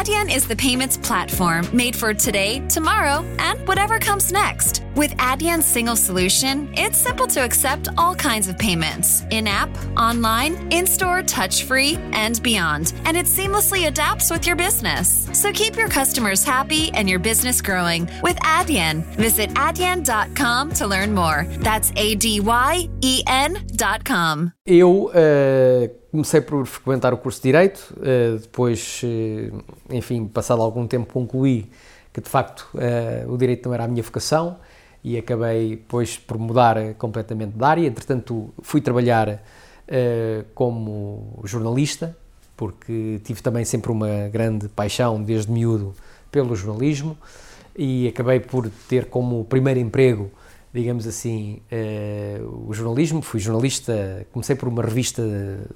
Adyen is the payments platform made for today, tomorrow, and whatever comes next. With Adyen's single solution, it's simple to accept all kinds of payments in app, online, in store, touch free, and beyond. And it seamlessly adapts with your business. So keep your customers happy and your business growing with Adyen. Visit adyen.com to learn more. That's A D Y E N.com. Eu uh, comecei por frequentar o curso de Direito, uh, depois, uh, enfim, passado algum tempo, concluí que de facto o direito não era a minha vocação e acabei depois por mudar completamente de área. Entretanto, fui trabalhar como jornalista, porque tive também sempre uma grande paixão desde miúdo pelo jornalismo e acabei por ter como primeiro emprego digamos assim, uh, o jornalismo. Fui jornalista, comecei por uma revista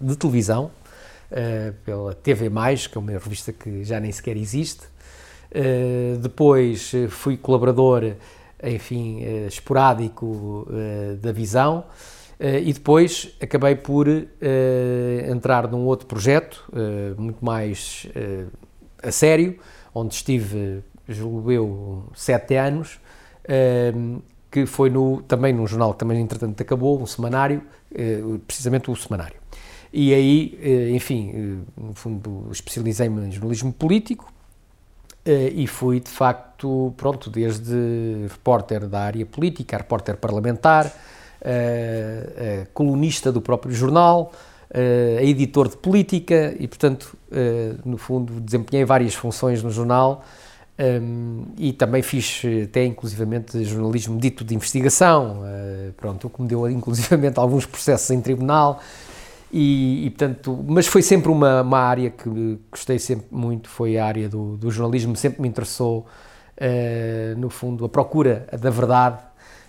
de televisão, uh, pela TV, que é uma revista que já nem sequer existe. Uh, depois fui colaborador, enfim, esporádico da Visão. e depois acabei por entrar num outro projeto, muito mais a sério, onde estive, julgo eu, sete anos, que foi no, também num jornal que também entretanto acabou, um semanário, eh, precisamente o semanário. E aí, eh, enfim, eh, no fundo especializei-me em jornalismo político e fui de facto, pronto, desde repórter da área política, repórter parlamentar, colunista do próprio jornal, editor de política e, portanto, no fundo, desempenhei várias funções no jornal um, e também fiz até inclusivamente jornalismo dito de investigação, uh, pronto, o que me deu inclusivamente alguns processos em tribunal e, e portanto, mas foi sempre uma, uma, área que gostei sempre muito, foi a área do, do jornalismo, sempre me interessou uh, no fundo a procura da verdade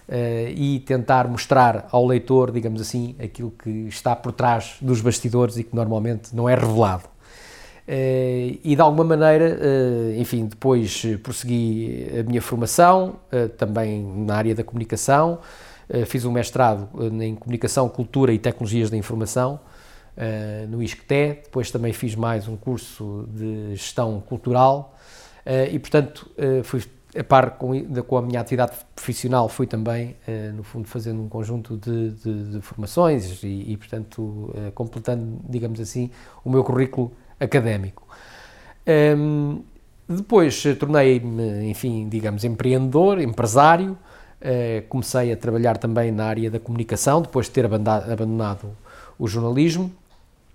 uh, e tentar mostrar ao leitor, digamos assim, aquilo que está por trás dos bastidores e que normalmente não é revelado. Uh, e de alguma maneira, uh, enfim, depois prossegui a minha formação, uh, também na área da comunicação, fiz um mestrado em Comunicação, Cultura e Tecnologias da Informação no ISCTE, depois também fiz mais um curso de Gestão Cultural. E, portanto, fui a par com, com, a minha atividade profissional, fui também, no fundo, fazendo um conjunto de, de, de formações e, e portanto, completando, digamos assim, o meu currículo académico. Um, depois tornei-me, enfim, digamos, empreendedor, empresário, uh, comecei a trabalhar também na área da comunicação, depois de ter abandonado, o jornalismo,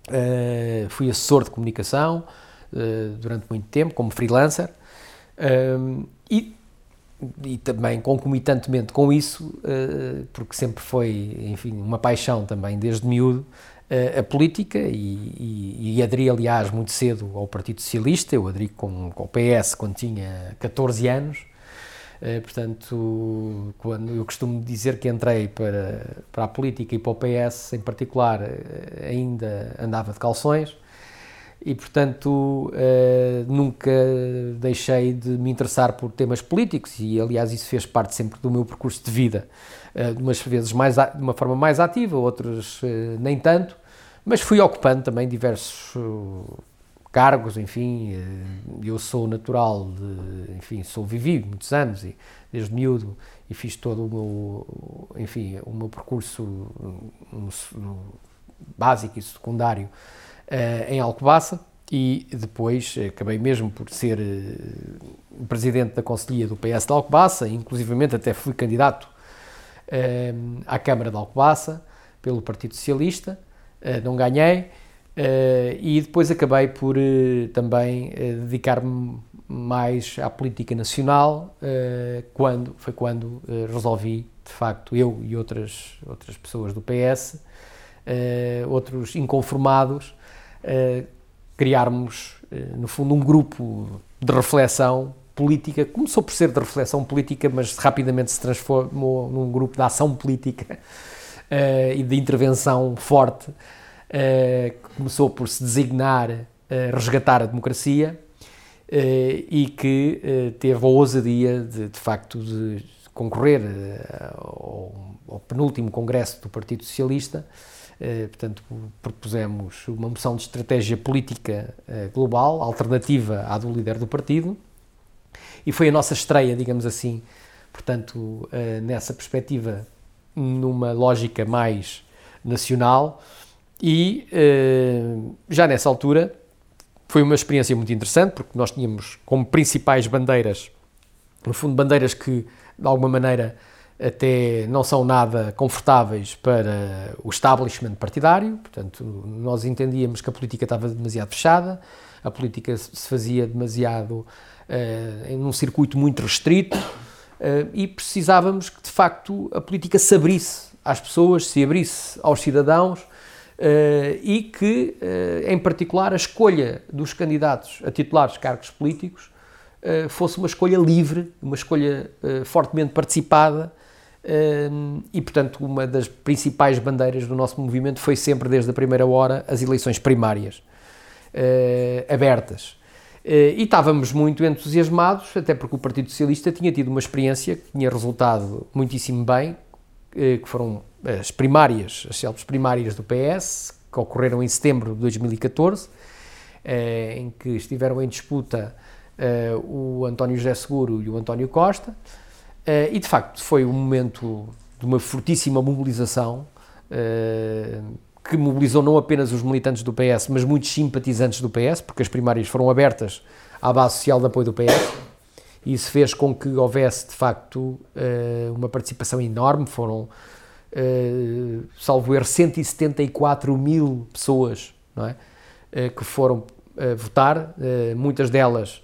uh, fui assessor de comunicação uh, durante muito tempo, como freelancer, e, e também concomitantemente com isso, porque sempre foi, enfim, uma paixão também desde miúdo, a política e, e, e, aderi, aliás, muito cedo ao Partido Socialista. Eu aderi com, com o PS quando tinha 14 anos. Uh, portanto, quando eu costumo dizer que entrei para, para a política e para o PS em particular, uh, ainda andava de calções e, portanto, uh, nunca deixei de me interessar por temas políticos e, aliás, isso fez parte sempre do meu percurso de vida, umas vezes mais de uma forma mais ativa, outras nem tanto, mas fui ocupando também diversos cargos, enfim, eu sou natural de, enfim, sou vivido muitos anos e desde miúdo e fiz todo o meu, enfim, o meu percurso no, no básico e secundário uh, em Alcobaça e depois acabei mesmo por ser uh, presidente da Conselhia do PS de Alcobaça, inclusivamente até fui candidato uh, à Câmara de Alcobaça pelo Partido Socialista, não ganhei, e depois acabei por também dedicar-me mais à política nacional, quando, foi quando resolvi, de facto, eu e outras, outras pessoas do PS, outros inconformados, criarmos, no fundo, um grupo de reflexão política. Começou por ser de reflexão política, mas rapidamente se transformou num grupo de ação política e de intervenção forte, que começou por se designar resgatar a democracia e que teve a ousadia de, de facto, de concorrer ao, ao penúltimo congresso do Partido Socialista. Portanto, propusemos uma moção de estratégia política global, alternativa à do líder do partido, e foi a nossa estreia, digamos assim, portanto, nessa perspectiva, numa lógica mais nacional, e já nessa altura foi uma experiência muito interessante, porque nós tínhamos como principais bandeiras, no fundo, bandeiras que, de alguma maneira, até não são nada confortáveis para o establishment partidário, portanto, nós entendíamos que a política estava demasiado fechada, a política se fazia demasiado uh, em um circuito muito restrito uh, e precisávamos que, de facto, a política se abrisse às pessoas, se abrisse aos cidadãos Uh, e que, uh, em particular, a escolha dos candidatos a titulares cargos políticos fosse uma escolha livre, uma escolha fortemente participada e, portanto, uma das principais bandeiras do nosso movimento foi sempre, desde a primeira hora, as eleições primárias abertas. E estávamos muito entusiasmados, até porque o Partido Socialista tinha tido uma experiência que tinha resultado muitíssimo bem, que foram as primárias, as célebres primárias do PS, que ocorreram em setembro de 2014, eh, em que estiveram em disputa eh, o António José Seguro e o António Costa, eh, e de facto foi um momento de uma fortíssima mobilização que mobilizou não apenas os militantes do PS, mas muitos simpatizantes do PS, porque as primárias foram abertas à base social de apoio do PS, e isso fez com que houvesse de facto uma participação enorme, foram uh, salvo erro, 174 mil pessoas não é? Uh, que foram votar, muitas delas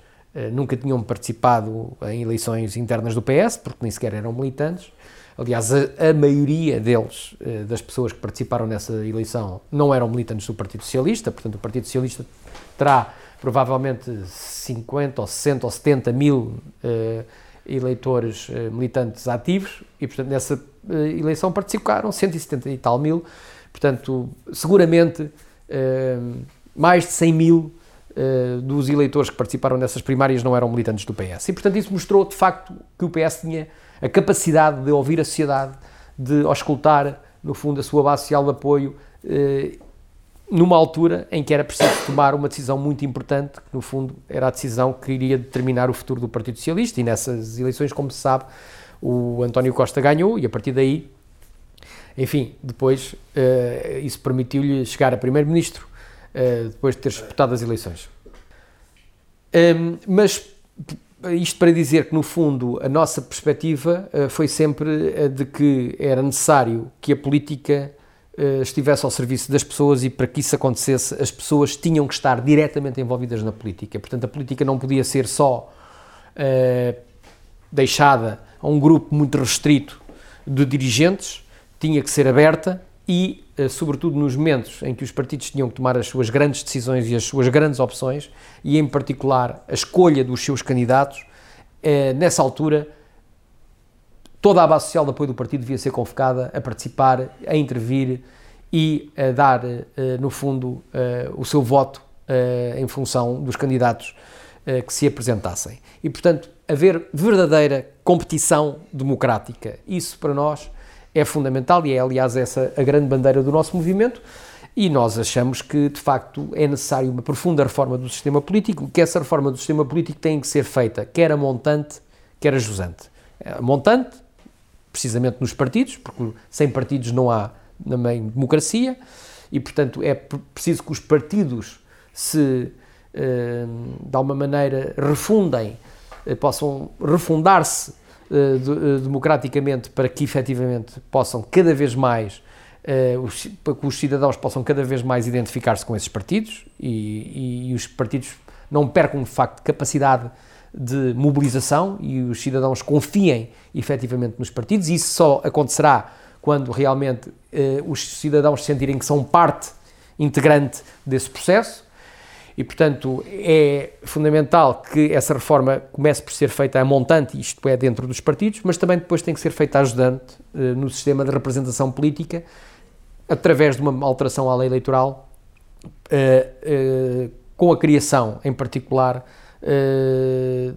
nunca tinham participado em eleições internas do PS, porque nem sequer eram militantes. Aliás, a, a maioria deles, das pessoas que participaram nessa eleição, não eram militantes do Partido Socialista, portanto, o Partido Socialista terá provavelmente 50 ou 60 ou 70 mil eleitores militantes ativos, e, portanto, nessa eh, eleição participaram 170 e tal mil, portanto, seguramente eh, mais de 100 mil eh, dos eleitores que participaram nessas primárias não eram militantes do PS. E, portanto, isso mostrou de facto que o PS tinha a capacidade de ouvir a sociedade, de auscultar, no fundo, a sua base social de apoio, numa altura em que era preciso tomar uma decisão muito importante, que no fundo era a decisão que iria determinar o futuro do Partido Socialista, e nessas eleições, como se sabe, o António Costa ganhou e a partir daí, enfim, depois uh, isso permitiu-lhe chegar a primeiro-ministro uh, depois de ter disputado as eleições. Um, mas isto para dizer que, no fundo, a nossa perspectiva uh, foi sempre a de que era necessário que a política estivesse ao serviço das pessoas e para que isso acontecesse, as pessoas tinham que estar diretamente envolvidas na política. Portanto, a política não podia ser só deixada a um grupo muito restrito de dirigentes, tinha que ser aberta e, eh, sobretudo nos momentos em que os partidos tinham que tomar as suas grandes decisões e as suas grandes opções, e em particular a escolha dos seus candidatos, eh, nessa altura toda a base social de apoio do partido devia ser convocada a participar, a intervir e a dar, eh, no fundo, o seu voto em função dos candidatos que se apresentassem. E, portanto, haver verdadeira competição democrática. Isso para nós é fundamental e é, aliás, essa a grande bandeira do nosso movimento. E nós achamos que, de facto, é necessário uma profunda reforma do sistema político, que essa reforma do sistema político tem que ser feita quer a montante, quer a jusante. A montante, precisamente nos partidos, porque sem partidos não há também democracia, e, portanto, é preciso que os partidos se, eh, de alguma maneira, refundem eh, possam refundar-se eh, eh, democraticamente para que efetivamente possam cada vez mais os, para que os cidadãos possam cada vez mais identificar-se com esses partidos e, e, e, os partidos não percam de facto capacidade de mobilização e os cidadãos confiem efetivamente nos partidos. Isso só acontecerá quando realmente os cidadãos sentirem que são parte integrante desse processo e, portanto, é fundamental que essa reforma comece por ser feita a montante, isto é, dentro dos partidos, mas também depois tem que ser feita ajudante eh, no sistema de representação política, através de uma alteração à lei eleitoral, eh, eh, com a criação, em particular,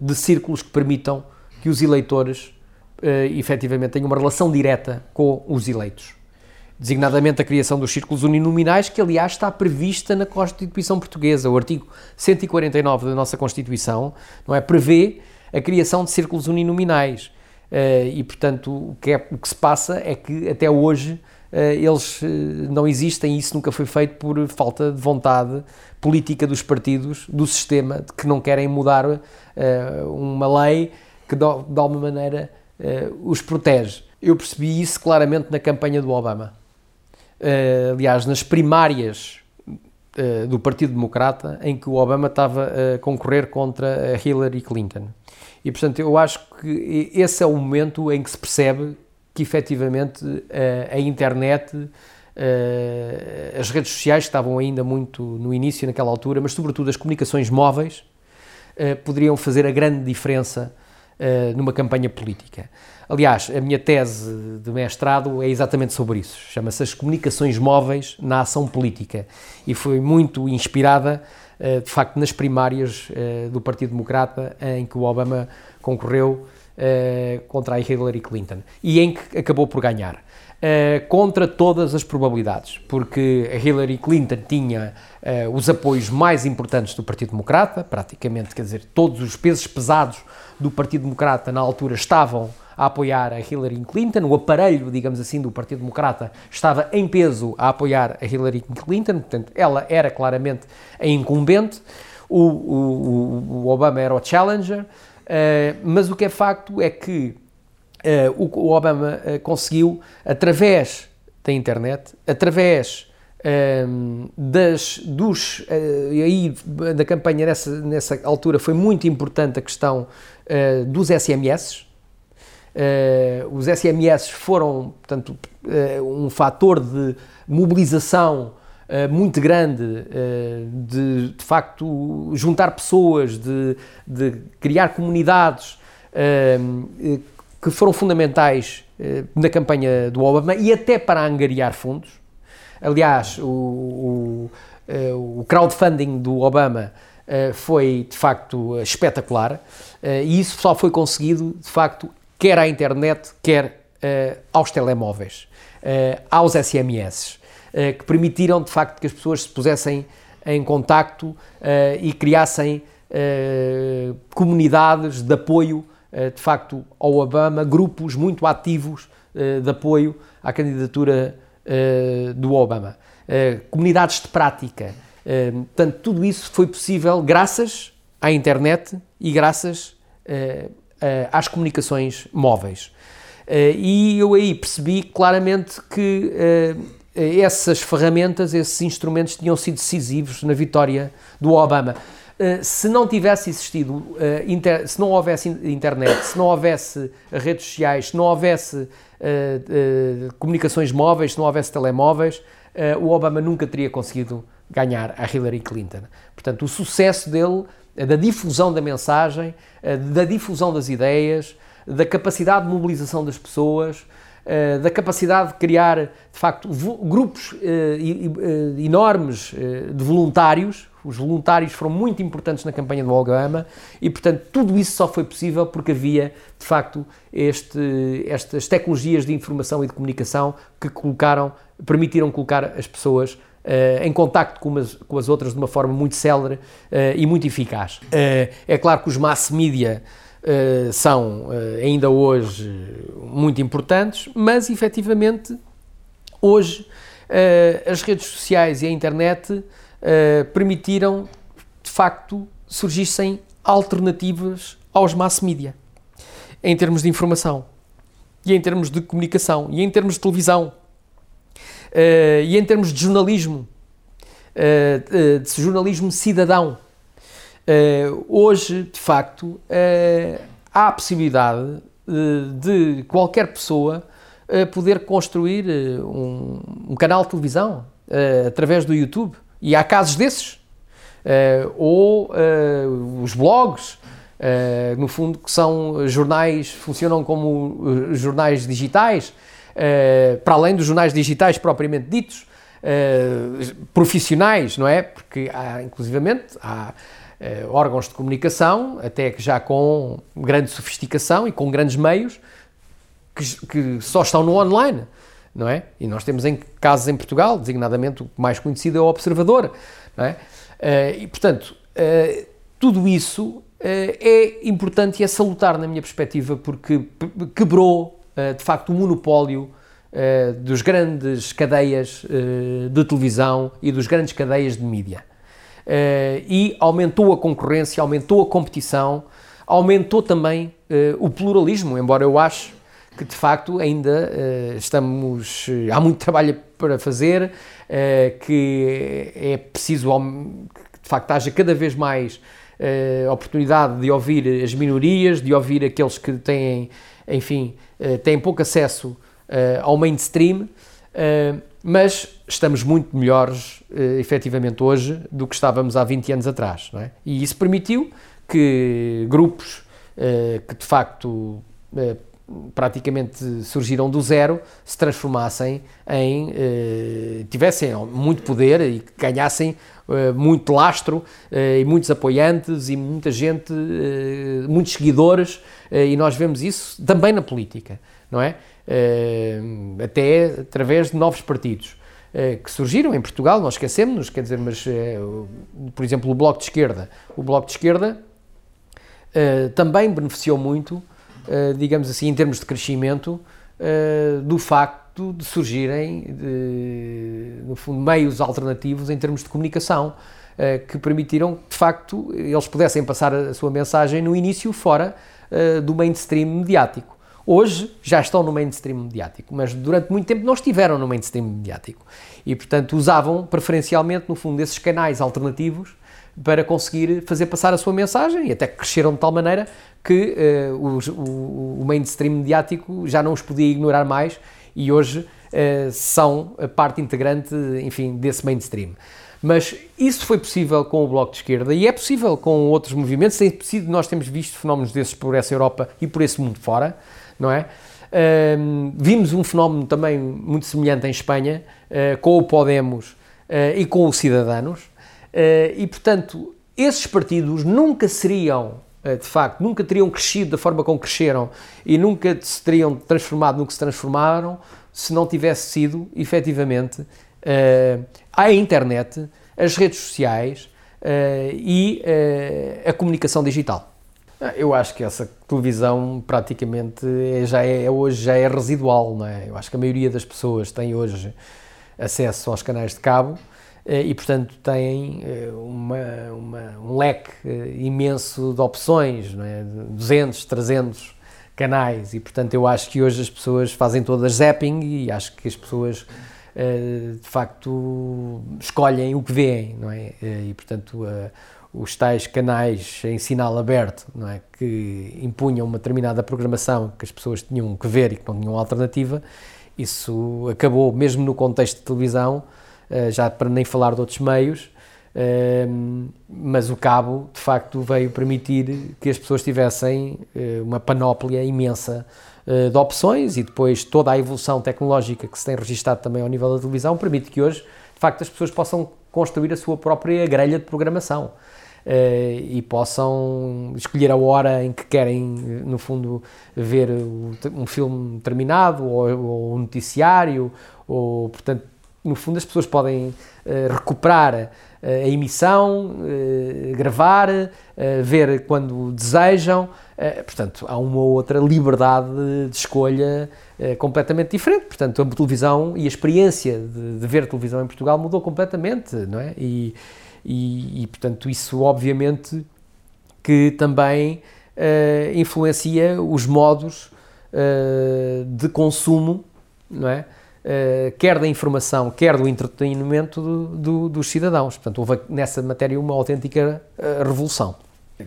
de círculos que permitam que os eleitores, efetivamente, tenham uma relação direta com os eleitos. Designadamente a criação dos círculos uninominais, que aliás está prevista na Constituição Portuguesa. O artigo 149 da nossa Constituição não é, prevê a criação de círculos uninominais. Uh, e, portanto, o que, é, o que, se passa é que até hoje uh, eles uh, não existem e isso nunca foi feito por falta de vontade política dos partidos, do sistema, de que não querem mudar uma lei que, de, de alguma maneira, os protege. Eu percebi isso claramente na campanha do Obama. Aliás, nas primárias do Partido Democrata, em que o Obama estava a concorrer contra Hillary Clinton. E, portanto, eu acho que esse é o momento em que se percebe que, efetivamente, a, a internet, as redes sociais, estavam ainda muito no início, naquela altura, mas, sobretudo, as comunicações móveis, poderiam fazer a grande diferença numa campanha política. Aliás, a minha tese de mestrado é exatamente sobre isso. Chama-se As Comunicações Móveis na Ação Política e foi muito inspirada eh, de facto, nas primárias eh, do Partido Democrata, em que o Obama concorreu eh, contra a Hillary Clinton e em que acabou por ganhar. Uh, contra todas as probabilidades, porque a Hillary Clinton tinha uh, os apoios mais importantes do Partido Democrata, praticamente, quer dizer, todos os pesos pesados do Partido Democrata na altura estavam a apoiar a Hillary Clinton, o aparelho, digamos assim, do Partido Democrata estava em peso a apoiar a Hillary Clinton, portanto, ela era claramente a incumbente, o, o, o Obama era o challenger, uh, mas o que é facto é que uh, o, Obama uh, conseguiu, através da internet, através das, dos, e aí na campanha nessa, nessa altura foi muito importante a questão dos SMS, Uh, os SMS foram, portanto, uh, um fator de mobilização muito grande, de, de facto, juntar pessoas, de, de criar comunidades que foram fundamentais na campanha do Obama e até para angariar fundos. Aliás, o, o, o crowdfunding do Obama foi de facto espetacular e isso só foi conseguido de facto quer à internet, quer aos telemóveis, aos SMS, eh, que permitiram de facto que as pessoas se pusessem em contacto e criassem comunidades de apoio de facto ao Obama, grupos muito ativos de apoio à candidatura do Obama, comunidades de prática. Portanto, tudo isso foi possível graças à internet e graças uh, às comunicações móveis. Uh, e eu aí percebi claramente que uh, essas ferramentas, esses instrumentos tinham sido decisivos na vitória do Obama. se não tivesse existido, inter, se não houvesse internet, se não houvesse redes sociais, se não houvesse comunicações móveis, se não houvesse telemóveis, o Obama nunca teria conseguido ganhar a Hillary Clinton. Portanto, o sucesso dele é da difusão da mensagem, é da difusão das ideias, da capacidade de mobilização das pessoas, é da capacidade de criar, de facto, grupos enormes de voluntários. Os voluntários foram muito importantes na campanha do Obama e, portanto, tudo isso só foi possível porque havia, de facto, este, estas tecnologias de informação e de comunicação que colocaram, permitiram colocar as pessoas Uh, em contacto com, umas, com, as outras de uma forma muito célere uh, e muito eficaz. Uh, é claro que os mass media são ainda hoje muito importantes, mas efetivamente hoje as redes sociais e a internet permitiram de facto surgissem alternativas aos mass media em termos de informação e em termos de comunicação e em termos de televisão Uh, e em termos de jornalismo, uh, de jornalismo cidadão, uh, hoje, de facto, há a possibilidade de qualquer pessoa poder construir um, um, canal de televisão através do YouTube. E há casos desses. ou os blogs, no fundo, que são jornais, funcionam como jornais digitais, para além dos jornais digitais propriamente ditos, uh, profissionais, não é? Porque há, inclusivamente, há uh, órgãos de comunicação, até que já com grande sofisticação e com grandes meios, que, que só estão no online. não é? E nós temos em casos em Portugal, designadamente o mais conhecido é o Observador, não é? E, portanto, tudo isso é importante e é salutar na minha perspectiva porque quebrou, de facto, o monopólio dos grandes cadeias de televisão e dos grandes cadeias de mídia. e aumentou a concorrência, aumentou a competição, aumentou também o pluralismo, embora eu ache que de facto ainda estamos. Há muito trabalho para fazer, que é preciso que de facto haja cada vez mais oportunidade de ouvir as minorias, de ouvir aqueles que têm, enfim, têm pouco acesso ao mainstream. mas estamos muito melhores, efetivamente, hoje do que estávamos há 20 anos atrás. É? E isso permitiu que grupos que de facto praticamente surgiram do zero, se transformassem em, eh, tivessem muito poder e ganhassem eh, muito lastro eh, e muitos apoiantes e muita gente, eh, muitos seguidores, eh, e nós vemos isso também na política, não é? Eh, até através de novos partidos que surgiram em Portugal, nós esquecemos-nos, quer dizer, mas, por exemplo, o Bloco de Esquerda. O Bloco de Esquerda também beneficiou muito digamos assim, em termos de crescimento, uh, do facto de surgirem, de, no fundo, meios alternativos em termos de comunicação, uh, que permitiram que, de facto, eles pudessem passar a sua mensagem no início fora do mainstream mediático. Hoje já estão no mainstream mediático, mas durante muito tempo não estiveram no mainstream mediático. E, portanto, usavam preferencialmente, no fundo, esses canais alternativos para conseguir fazer passar a sua mensagem e até cresceram de tal maneira que uh, os, o, o, mainstream mediático já não os podia ignorar mais e hoje uh, são a parte integrante, enfim, desse mainstream. Mas isso foi possível com o Bloco de Esquerda e é possível com outros movimentos. Tem sido, nós temos visto fenómenos desses por essa Europa e por esse mundo fora, não é? Uh, vimos um fenómeno também muito semelhante em Espanha, uh, com o Podemos e com o Cidadanos, e portanto, esses partidos nunca seriam eh, de facto, nunca teriam crescido da forma como cresceram e nunca se teriam transformado no que se transformaram se não tivesse sido, efetivamente, a internet, as redes sociais e a comunicação digital. Ah, eu acho que essa televisão praticamente é, já é, hoje já é residual, não é? Eu acho que a maioria das pessoas tem hoje acesso aos canais de cabo eh, e, portanto, têm eh, uma, uma, um leque eh, imenso de opções, não é? 200, 300 canais, e, portanto, eu acho que hoje as pessoas fazem todas zapping e acho que as pessoas, de facto, escolhem o que veem, não é? E, portanto, os tais canais em sinal aberto, não é? Que impunham uma determinada programação que as pessoas tinham que ver e que não tinham alternativa, isso acabou, mesmo no contexto de televisão, eh, já para nem falar de outros meios, ehm, mas o cabo de facto veio permitir que as pessoas tivessem eh, uma panóplia imensa eh, de opções e depois toda a evolução tecnológica que se tem registado também ao nível da televisão permite que hoje de facto as pessoas possam construir a sua própria grelha de programação. E possam escolher a hora em que querem, no fundo, ver um filme terminado ou, ou um noticiário, ou, portanto, no fundo, as pessoas podem uh, recuperar uh, a emissão, uh, gravar, ver quando desejam. portanto, há uma outra liberdade de escolha completamente diferente. Portanto, a televisão e a experiência de, de, ver televisão em Portugal mudou completamente, não é? E, e, e portanto, isso obviamente que também influencia os modos de consumo, não é? Uh, quer da informação, quer do entretenimento do, do, dos cidadãos. Portanto, houve nessa matéria uma autêntica uh, revolução.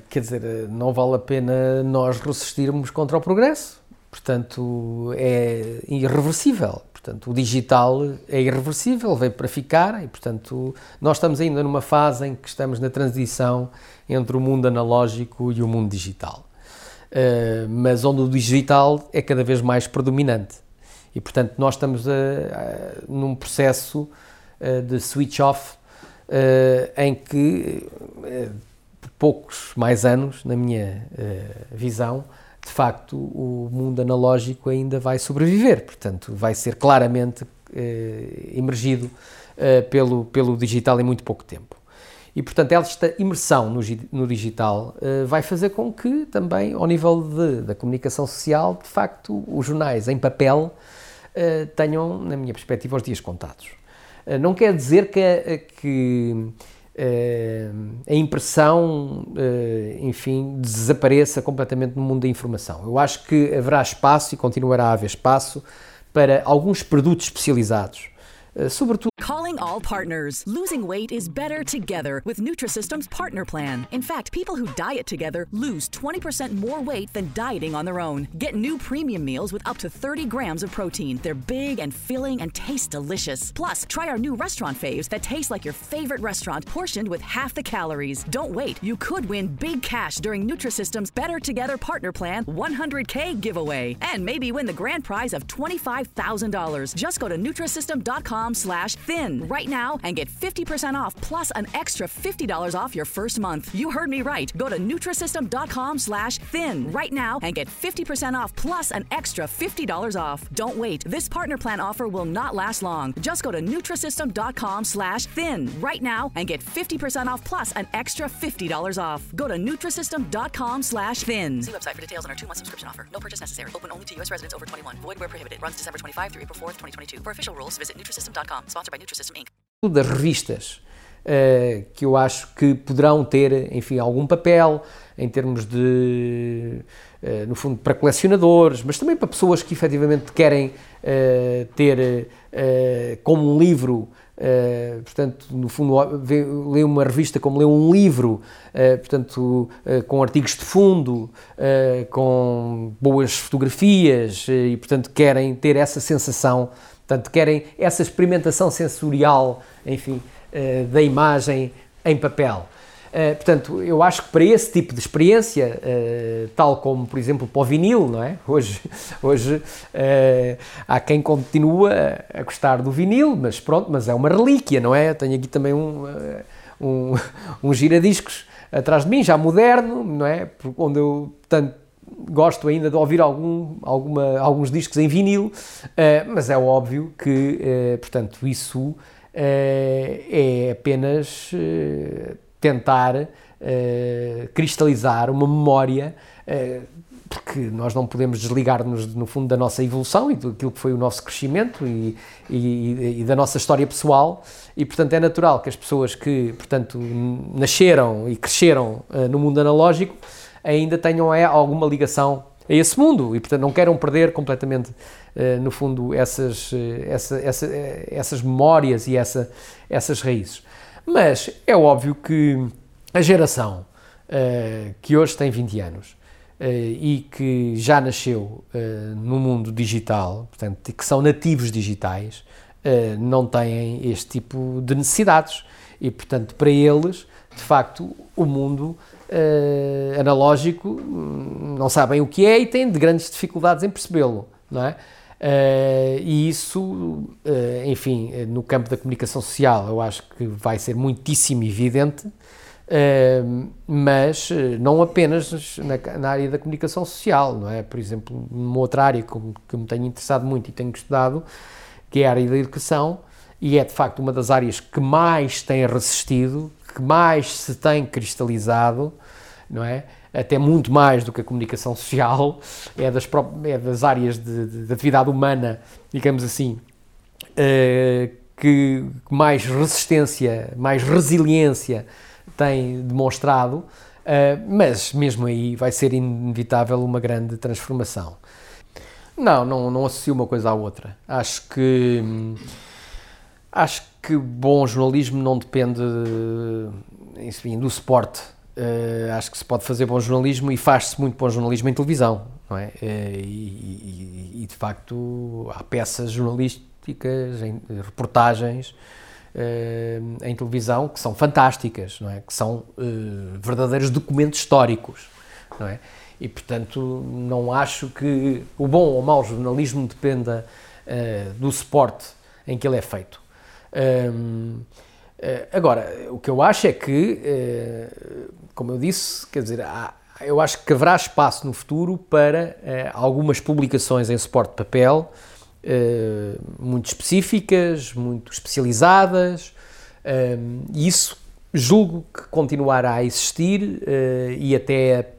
Quer dizer, uh, não vale a pena nós resistirmos contra o progresso. Portanto, é irreversível. Portanto, o digital é irreversível, veio para ficar e, portanto, nós estamos ainda numa fase em que estamos na transição entre o mundo analógico e o mundo digital. mas onde o digital é cada vez mais predominante. E, portanto, nós estamos a, a, num processo a, de switch off em que, por poucos mais anos, na minha visão, de facto, o mundo analógico ainda vai sobreviver, portanto, vai ser claramente eh, emergido eh, pelo, pelo digital em muito pouco tempo. E, portanto, esta imersão no, no digital uh, vai fazer com que também, ao nível de, da comunicação social, de facto, os jornais em papel tenham, na minha perspectiva, os dias contados. Uh, não quer dizer que, que a impressão, enfim, desapareça completamente no mundo da informação. Eu acho que haverá espaço e continuará a haver espaço para alguns produtos especializados Uh, sobretudo. Calling all partners. Losing weight is better together with Nutrisystem's partner plan. In fact, people who diet together lose 20% more weight than dieting on their own. Get new premium meals with up to 30 grams of protein. They're big and filling and taste delicious. Plus, try our new restaurant faves that taste like your favorite restaurant, portioned with half the calories. Don't wait. You could win big cash during Nutrisystem's Better Together Partner Plan 100K giveaway. And maybe win the grand prize of $25,000. Just go to Nutrisystem.com slash thin right now and get 50% off plus an extra $50 off your first month. You heard me right. Go to Nutrisystem.com slash thin right now and get 50% off plus an extra $50 off. Don't wait. This partner plan offer will not last long. Just go to Nutrisystem.com slash thin right now and get 50% off plus an extra $50 off. Go to Nutrisystem.com slash thin. See website for details on our two-month subscription offer. No purchase necessary. Open only to U.S. residents over 21. Void where prohibited. Runs December 25 through April 4th, 2022. For official rules, visit Nutrisystem Das revistas, uh, que eu acho que poderão ter, enfim, algum papel em termos de, uh, no fundo, para colecionadores, mas também para pessoas que efetivamente querem uh, ter como um livro portanto, no fundo, lê uma revista como lê um livro, portanto, com artigos de fundo, com boas fotografias e, portanto, querem ter essa sensação Portanto, querem essa experimentação sensorial, enfim, uh, da imagem em papel. Uh, portanto, eu acho que para esse tipo de experiência, uh, tal como, por exemplo, para o vinil, não é? Hoje, hoje há quem continua a gostar do vinil, mas pronto, mas é uma relíquia, não é? tenho aqui também um, um, um giradiscos atrás de mim, já moderno, não é? Onde eu, tanto gosto ainda de ouvir algum, alguma, alguns discos em vinil, uh, mas é óbvio que, uh, portanto, isso uh, é apenas tentar cristalizar uma memória porque nós não podemos desligar-nos, no fundo, da nossa evolução e daquilo que foi o nosso crescimento e, e, e, da nossa história pessoal, e, portanto, é natural que as pessoas que, portanto, nasceram e cresceram uh, no mundo analógico ainda tenham é, alguma ligação a esse mundo e, portanto, não queiram perder completamente, uh, no fundo, essas, uh, essa, essa, essas memórias e essa, essas raízes. Mas é óbvio que a geração que hoje tem 20 anos e que já nasceu no mundo digital, portanto, que são nativos digitais, não têm este tipo de necessidades e, portanto, para eles, de facto, o mundo uh, analógico hum, não sabem o que é e têm de grandes dificuldades em percebê-lo, não é? Uh, e isso, uh, enfim, no campo da comunicação social, eu acho que vai ser muitíssimo evidente, uh, mas não apenas na, na, área da comunicação social, não é? Por exemplo, numa outra área que, que me tenho interessado muito e tenho estudado, que é a área da educação, e é de facto uma das áreas que mais tem resistido, que mais se tem cristalizado, não é? Até muito mais do que a comunicação social, é das, é das áreas de, de, de atividade humana, digamos assim, uh, que mais resistência, mais resiliência tem demonstrado, uh, mas mesmo aí vai ser inevitável uma grande transformação. Não, não, não associo uma coisa à outra. Acho que acho que bom jornalismo não depende enfim, do suporte Uh, acho que se pode fazer bom jornalismo e faz-se muito bom jornalismo em televisão, não é? Uh, e, e, e, de facto há peças jornalísticas, em, reportagens uh, em televisão que são fantásticas, não é? Que são verdadeiros documentos históricos, não é? E portanto não acho que o bom ou mau jornalismo dependa do suporte em que ele é feito. Agora, o que eu acho é que como eu disse, quer dizer, há, eu acho que haverá espaço no futuro para uh, algumas publicações em suporte de papel muito específicas, muito especializadas, e isso julgo que continuará a existir e até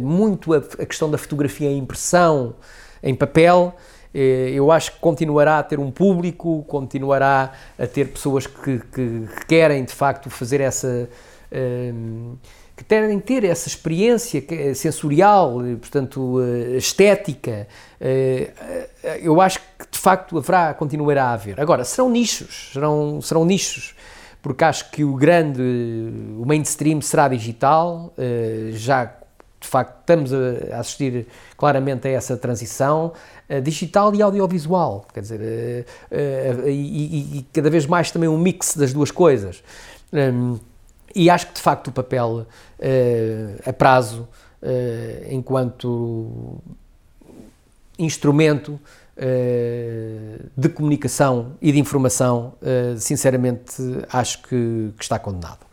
muito a, questão da fotografia em impressão em papel. Eu acho que continuará a ter um público, continuará a ter pessoas que, que, que querem de facto fazer essa que querem ter essa experiência é sensorial, portanto, eh, estética, eh, eh, eu acho que de facto haverá, continuará a haver. Agora, serão nichos, serão, serão nichos, porque acho que o grande, o mainstream será digital, já de facto estamos a assistir claramente a essa transição, digital e audiovisual, quer dizer, e, e, cada vez mais também um mix das duas coisas. Hum, e acho que de facto o papel a prazo, enquanto instrumento de comunicação e de informação, sinceramente acho que, que está condenado.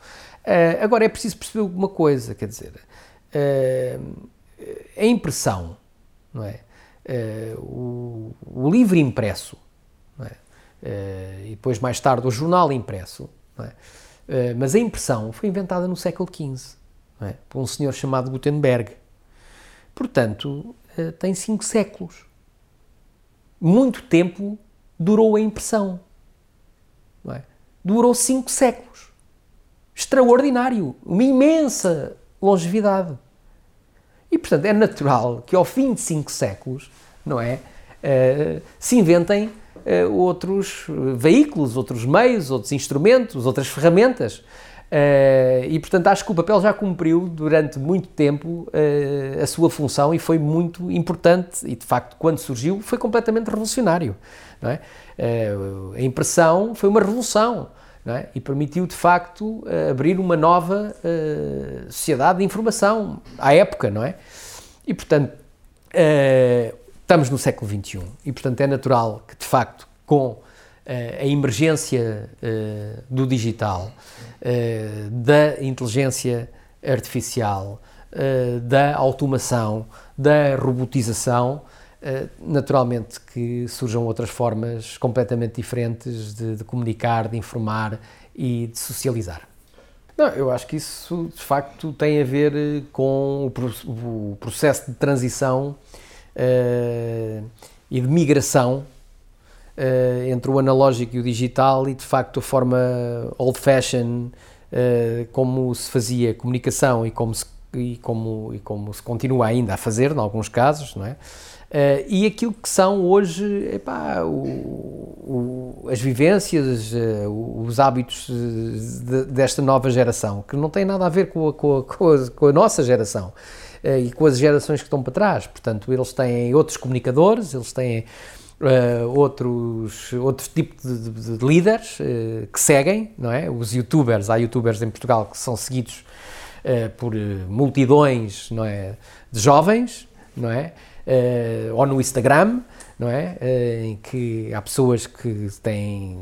agora é preciso perceber uma coisa, quer dizer, a impressão, não é? o, o livro impresso, é? e depois mais tarde o jornal impresso, é? Eh, mas a impressão foi inventada no século XV é? por um senhor chamado Gutenberg. Portanto, tem cinco séculos. Muito tempo durou a impressão. É? Durou cinco séculos. Extraordinário. Uma imensa longevidade. E, portanto, é natural que ao fim de cinco séculos, não é? Uh, se inventem uh, outros veículos, outros meios, outros instrumentos, outras ferramentas. Uh, e portanto acho que o papel já cumpriu durante muito tempo a sua função e foi muito importante e de facto quando surgiu foi completamente revolucionário. É? A impressão foi uma revolução é? e permitiu de facto abrir uma nova sociedade de informação à época, não é? E portanto estamos no século XXI e, portanto, é natural que, de facto, com uh, a emergência uh, do digital, uh, da inteligência artificial, da automação, da robotização, naturalmente que surjam outras formas completamente diferentes de, de comunicar, de informar e de socializar. Não, eu acho que isso de facto tem a ver com o, processo de transição uh, e de migração uh, entre o analógico e o digital e de facto a forma old fashion uh, como se fazia comunicação e como se, e como, e como se continua ainda a fazer, em alguns casos, não é? Uh, e aquilo que são hoje epá, o, o, as vivências, uh, os hábitos de, desta nova geração, que não tem nada a ver com a, com a, com a, com a nossa geração. Eh, e com as gerações que estão para trás. Portanto, eles têm outros comunicadores, eles têm uh, outros, outros tipos de, de, de líderes uh, que seguem, não é? Os youtubers, há youtubers em Portugal que são seguidos uh, por multidões, não é? De jovens, não é? Ou no Instagram, não é? em que há pessoas que têm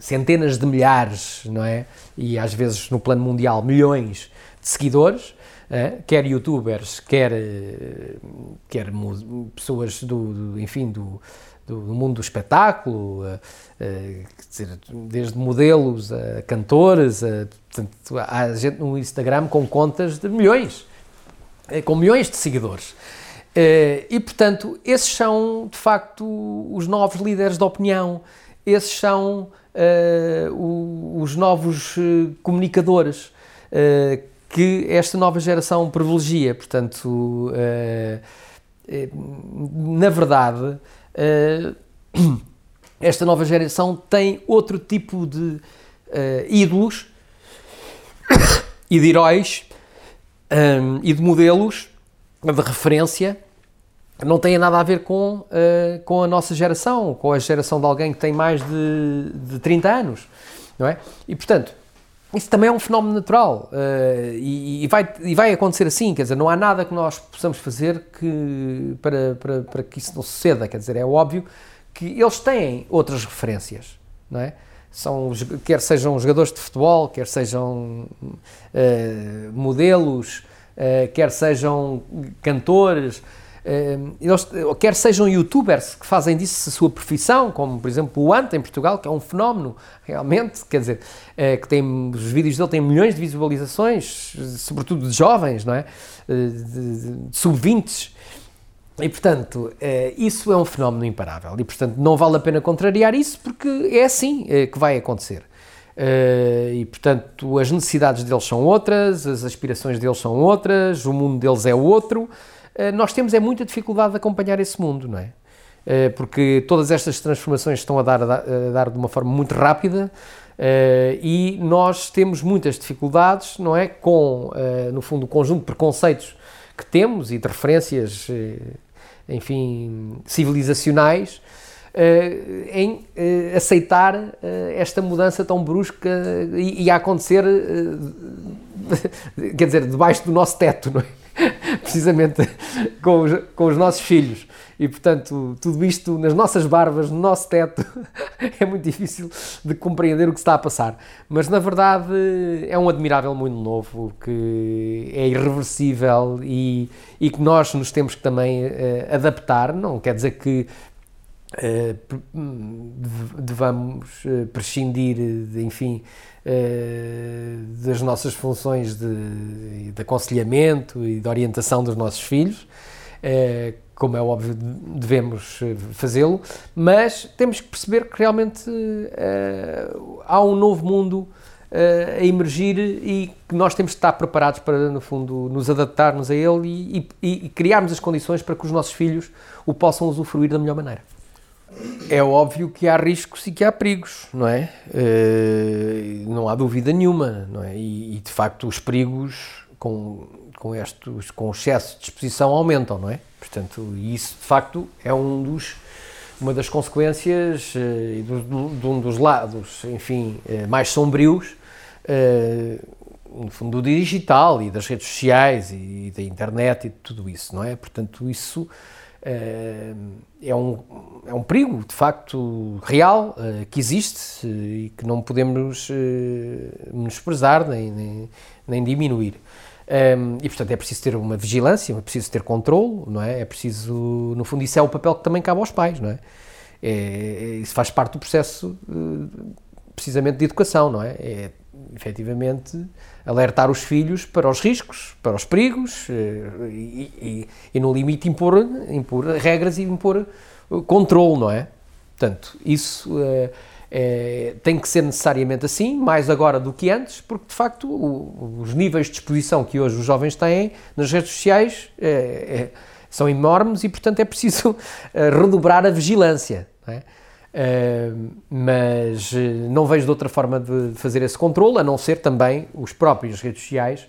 centenas de milhares, não é? E às vezes no plano mundial milhões de seguidores, Uh, quer youtubers, quer, uh, quer pessoas do, do enfim, do, do, mundo do espetáculo, uh, dizer, desde modelos a cantores, a, portanto, há gente no Instagram com contas de milhões, com milhões de seguidores. E, portanto, esses são, de facto, os novos líderes de opinião, esses são os novos comunicadores que esta nova geração privilegia. Portanto, uh, na verdade, uh, esta nova geração tem outro tipo de uh, ídolos e de heróis um, e de modelos de referência não têm nada a ver com, uh, com a nossa geração, com a geração de alguém que tem mais de, de 30 anos, não é? E, portanto, isso também é um fenómeno natural uh, e, e, vai, e vai acontecer assim, quer dizer, não há nada que nós possamos fazer que, para, para, para que isso não suceda, quer dizer, é óbvio que eles têm outras referências, não é? São, quer sejam jogadores de futebol, quer sejam uh, modelos quer sejam cantores, eles, quer sejam youtubers que fazem disso a sua profissão, como por exemplo o Ant em Portugal, que é um fenómeno realmente, quer dizer, que tem, os vídeos dele têm milhões de visualizações, sobretudo de jovens, não é? De sub-20 e, portanto, eh, isso é um fenómeno imparável. E, portanto, não vale a pena contrariar isso porque é assim eh, que vai acontecer. Eh, e, portanto, as necessidades deles são outras, as aspirações deles são outras, o mundo deles é outro. Nós temos é muita dificuldade de acompanhar esse mundo, não é? Porque todas estas transformações estão a dar, a dar de uma forma muito rápida e nós temos muitas dificuldades, não é? Com, no fundo, o conjunto de preconceitos que temos e de referências enfim, civilizacionais, em aceitar esta mudança tão brusca e a acontecer, quer dizer, debaixo do nosso teto, não é? precisamente com os, com os nossos filhos. E, portanto, tudo isto nas nossas barbas, no nosso teto, é muito difícil de compreender o que está a passar. Mas, na verdade, é um admirável mundo novo que é irreversível e, e que nós nos temos que também uh, adaptar. Não quer dizer que devamos uh, prescindir, de, enfim, das nossas funções de, de aconselhamento e de orientação dos nossos filhos como é óbvio, devemos eh, fazê-lo, mas temos que perceber que realmente há um novo mundo a emergir e que nós temos de estar preparados para, no fundo, nos adaptarmos a ele e, e, e criarmos as condições para que os nossos filhos o possam usufruir da melhor maneira. É óbvio que há riscos e que há perigos, não é? Uh, não há dúvida nenhuma, não é? E, e de facto os perigos com, com, estes, com excesso de exposição aumentam, não é? Portanto, isso de facto é um dos, uma das consequências eh, e de um dos lados, enfim, eh, mais sombrios, no fundo, do digital e das redes sociais e da internet e de tudo isso, não é? Portanto, isso é um, é um perigo, de facto, real, que existe e que não podemos menosprezar nem, nem, nem diminuir. Um, e portanto é preciso ter uma vigilância, é preciso ter controle, não é? É preciso, no fundo, isso é o papel que também cabe aos pais, não é? é, é isso faz parte do processo, precisamente, de educação, não é? É efetivamente alertar os filhos para os riscos, para os perigos uh, e, e, e, no limite, impor, impor regras e impor controle, não é? Portanto, isso. Uh, é, tem que ser necessariamente assim, mais agora do que antes, porque de facto o, os níveis de exposição que hoje os jovens têm nas redes sociais é, é, são enormes e, portanto, é preciso eh, redobrar a vigilância. Não é? Uh, mas não vejo de outra forma de fazer esse controle, a não ser também os próprios redes sociais.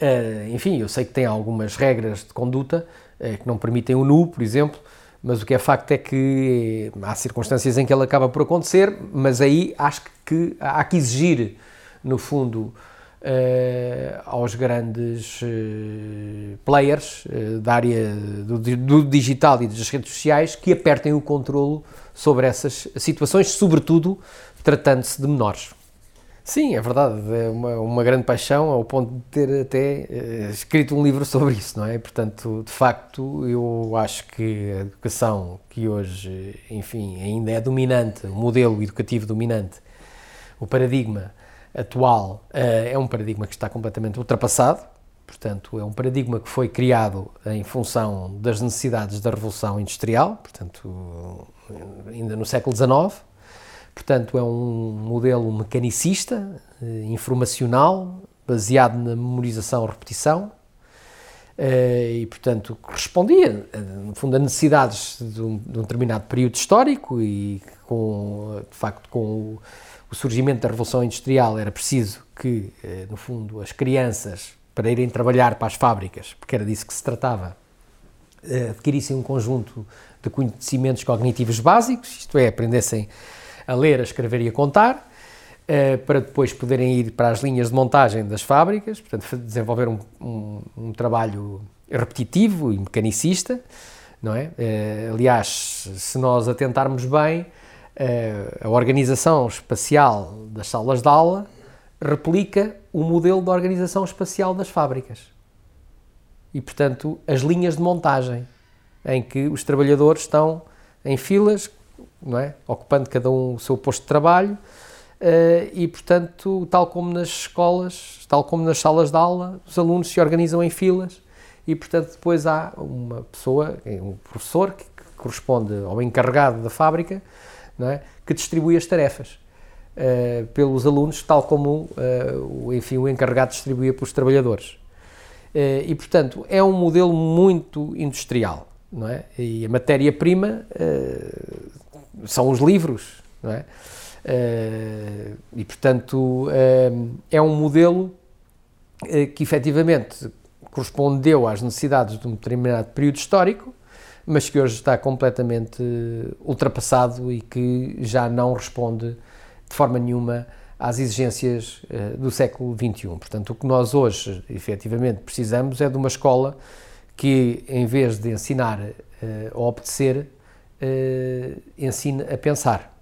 Uh, enfim, eu sei que tem algumas regras de conduta uh, que não permitem o nu, por exemplo, mas o que é facto é que há circunstâncias em que ele acaba por acontecer, mas aí acho que há que exigir, no fundo, aos grandes uh, players uh, da área do, do, digital e das redes sociais que apertem o controlo sobre essas situações, sobretudo tratando-se de menores. Sim, é verdade, é uma, uma grande paixão ao ponto de ter até escrito um livro sobre isso, não é? Portanto, de facto, eu acho que a educação que hoje, enfim, ainda é dominante, o modelo educativo dominante, o paradigma atual uh, é um paradigma que está completamente ultrapassado, portanto, é um paradigma que foi criado em função das necessidades da Revolução Industrial, portanto, ainda no século XIX, Portanto, é um modelo mecanicista, eh, informacional, baseado na memorização e repetição, eh, e, portanto, respondia, eh, no fundo, a necessidades de um, de um, determinado período histórico e, com, de facto, com o, o, surgimento da Revolução Industrial era preciso que, no fundo, as crianças, para irem trabalhar para as fábricas, porque era disso que se tratava, adquirissem um conjunto de conhecimentos cognitivos básicos, isto é, aprendessem a ler, a escrever e a contar, uh, para depois poderem ir para as linhas de montagem das fábricas, portanto, desenvolver um, um, um trabalho repetitivo e mecanicista, não é? Aliás, se nós atentarmos bem, a organização espacial das salas de aula replica o modelo de organização espacial das fábricas. e, portanto, as linhas de montagem, em que os trabalhadores estão em filas, não é? ocupando cada um o seu posto de trabalho, uh, e, portanto, tal como nas escolas, tal como nas salas de aula, os alunos se organizam em filas e, portanto, depois há uma pessoa, um professor, que, corresponde ao encarregado da fábrica, é? que distribui as tarefas. Uh, pelos alunos, tal como uh, enfim, o encarregado distribuía para os trabalhadores. Uh, e, portanto, é um modelo muito industrial, não é? E a matéria-prima são os livros, não é? e, portanto, é um modelo que efetivamente correspondeu às necessidades de um determinado período histórico, mas que hoje está completamente ultrapassado e que já não responde de forma nenhuma às exigências uh, do século XXI. Portanto, o que nós hoje, efetivamente, precisamos é de uma escola que, em vez de ensinar uh, a obedecer, uh, ensine a pensar.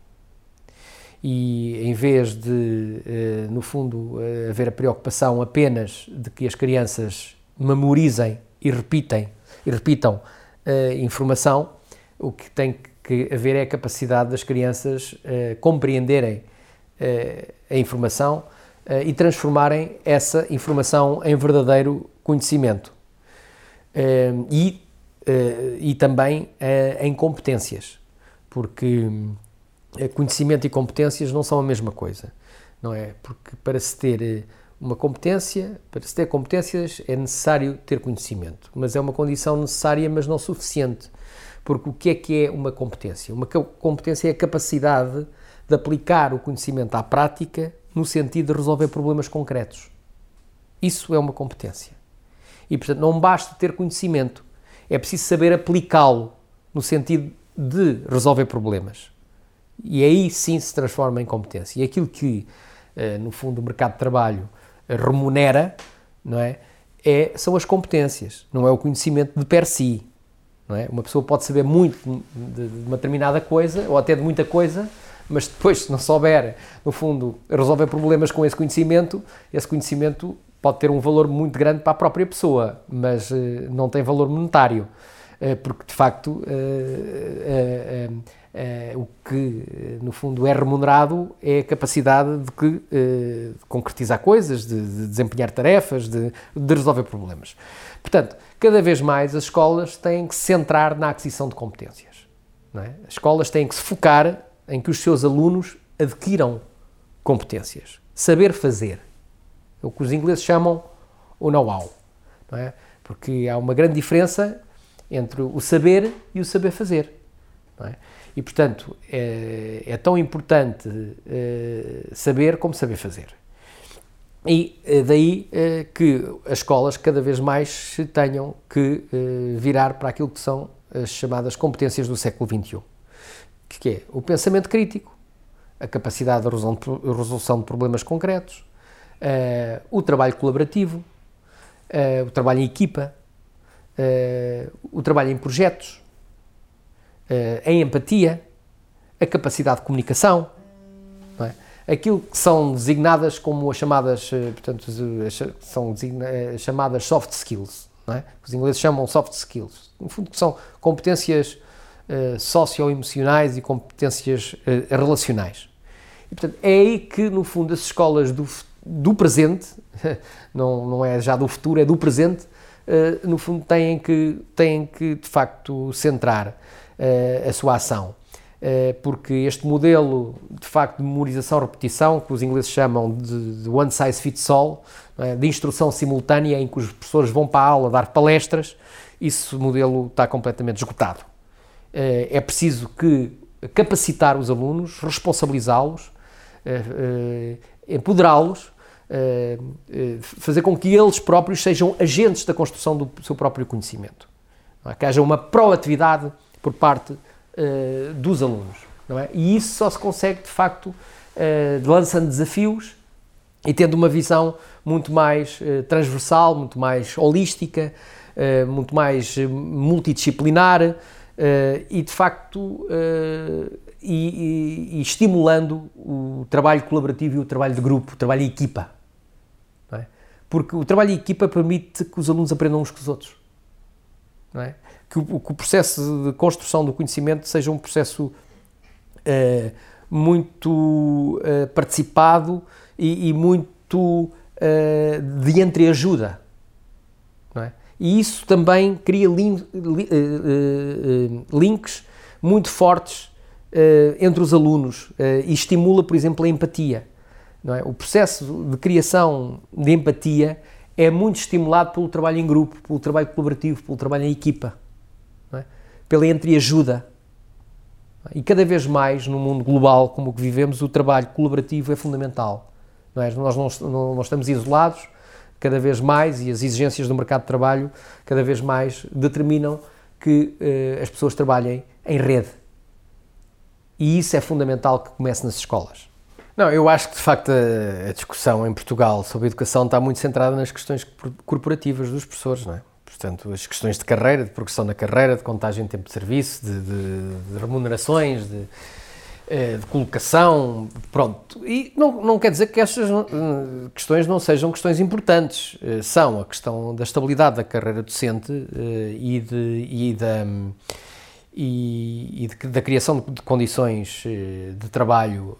E em vez de, no fundo, haver a preocupação apenas de que as crianças memorizem e repitem e repitam a informação, o que tem que haver é a capacidade das crianças uh, compreenderem uh, a informação uh, e transformarem essa informação em verdadeiro conhecimento. E, e também em competências, porque conhecimento e competências não são a mesma coisa, não é? Porque para se ter uma competência, para se ter competências é necessário ter conhecimento, mas é uma condição necessária, mas não suficiente. Porque o que é que é uma competência? Uma competência é a capacidade de aplicar o conhecimento à prática no sentido de resolver problemas concretos. Isso é uma competência. E, portanto, não basta ter conhecimento, é preciso saber aplicá-lo no sentido de resolver problemas. E aí sim se transforma em competência. E aquilo que, eh, no fundo, o mercado de trabalho remunera, não é? é? São as competências, não é o conhecimento de per si. Não é? Uma pessoa pode saber muito de, de uma determinada coisa, ou até de muita coisa, mas depois, se não souber, no fundo, resolver problemas com esse conhecimento, esse conhecimento pode ter um valor muito grande para a própria pessoa, mas uh, não tem valor monetário, uh, porque de facto uh, o que, eh, no fundo, é remunerado é a capacidade de, que, uh, de concretizar coisas, de, de desempenhar tarefas, de, de, resolver problemas. Portanto, cada vez mais as escolas têm que se centrar na aquisição de competências. É? As escolas têm que se focar em que os seus alunos adquiram competências. Saber fazer. É o que os ingleses chamam o know-how. É? Porque há uma grande diferença entre o saber e o saber fazer. É? E, portanto, é, é tão importante é, saber como saber fazer. E é daí é, que as escolas cada vez mais tenham que virar para aquilo que são as chamadas competências do século XXI, que é o pensamento crítico, a capacidade de resolução de problemas concretos, o trabalho colaborativo, o trabalho em equipa, o trabalho em projetos, uh, a empatia, a capacidade de comunicação, é? aquilo que são designadas como as chamadas, uh, portanto, são designa, chamadas soft skills, é? os ingleses chamam soft skills, no fundo são competências uh, socioemocionais e competências relacionais. E, portanto, é aí que, no fundo, as escolas do, do presente, não, não é já do futuro, é do presente, no fundo, têm que, têm que, de facto, centrar uh, a sua ação. Uh, porque este modelo, de facto, de memorização-repetição, que os ingleses chamam de, de one size fits all, é? de instrução simultânea, em que os professores vão para a aula dar palestras, esse modelo está completamente esgotado. Uh, é preciso que capacitar os alunos, responsabilizá-los, empoderá-los, fazer com que eles próprios sejam agentes da construção do seu próprio conhecimento. É? Que haja uma proatividade por parte uh, dos alunos. Não é? E isso só se consegue, de facto, uh, lançando desafios e tendo uma visão muito mais uh, transversal, muito mais holística, muito mais multidisciplinar e, de facto, e, e, e, estimulando o trabalho colaborativo e o trabalho de grupo, o trabalho de equipa. É? Porque o trabalho de equipa permite que os alunos aprendam uns com os outros é? Que o, que o processo de construção do conhecimento seja um processo uh, muito uh, participado e, e muito uh, de entreajuda. Não é? E isso também cria lin, links muito fortes entre os alunos e estimula, por exemplo, a empatia. Não é? O processo de criação de empatia é muito estimulado pelo trabalho em grupo, pelo trabalho colaborativo, pelo trabalho em equipa? Pela entreajuda. E cada vez mais, no mundo global como o que vivemos, o trabalho colaborativo é fundamental. Não é? Nós não, não, não estamos isolados, cada vez mais, e as exigências do mercado de trabalho cada vez mais determinam que eh, as pessoas trabalhem em rede. E isso é fundamental que comece nas escolas. Não, eu acho que de facto a, a, discussão em Portugal sobre educação está muito centrada nas questões corporativas dos professores, não é? Portanto, as questões de carreira, de progressão na carreira, de contagem de tempo de serviço, de, de, de remunerações, de, eh, de, colocação, pronto. E não, não quer dizer que estas eh, questões não sejam questões importantes. Eh, são a questão da estabilidade da carreira docente e, de, e da e, e de, da criação de condições de trabalho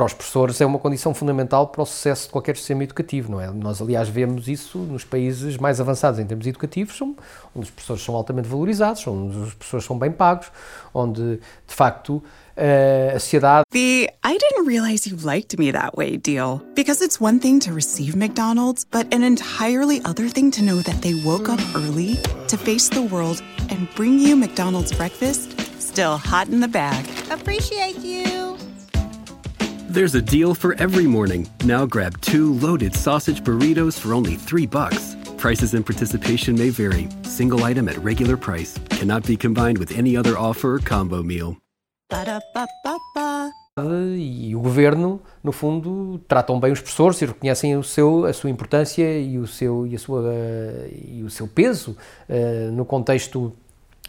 para os professores é uma condição fundamental para o sucesso de qualquer sistema educativo, não é? Nós, aliás, vemos isso nos países mais avançados em termos educativos, onde os professores são altamente valorizados, onde os professores são bem pagos, onde, de facto, uh, a sociedade. The I didn't realize you liked me that way deal. Because it's one thing to receive McDonald's, but an entirely other thing to know that they woke up early to face the world and bring you McDonald's breakfast still hot in the bag. Appreciate you. There's a deal for every morning. Now grab two loaded sausage burritos for only three bucks. Prices and participation may vary. Single item at regular price cannot be combined with any other offer or combo meal. E o governo, no fundo, tratam bem os professores e reconhecem o seu, a sua importância e o seu, e a sua, e o seu peso uh, no contexto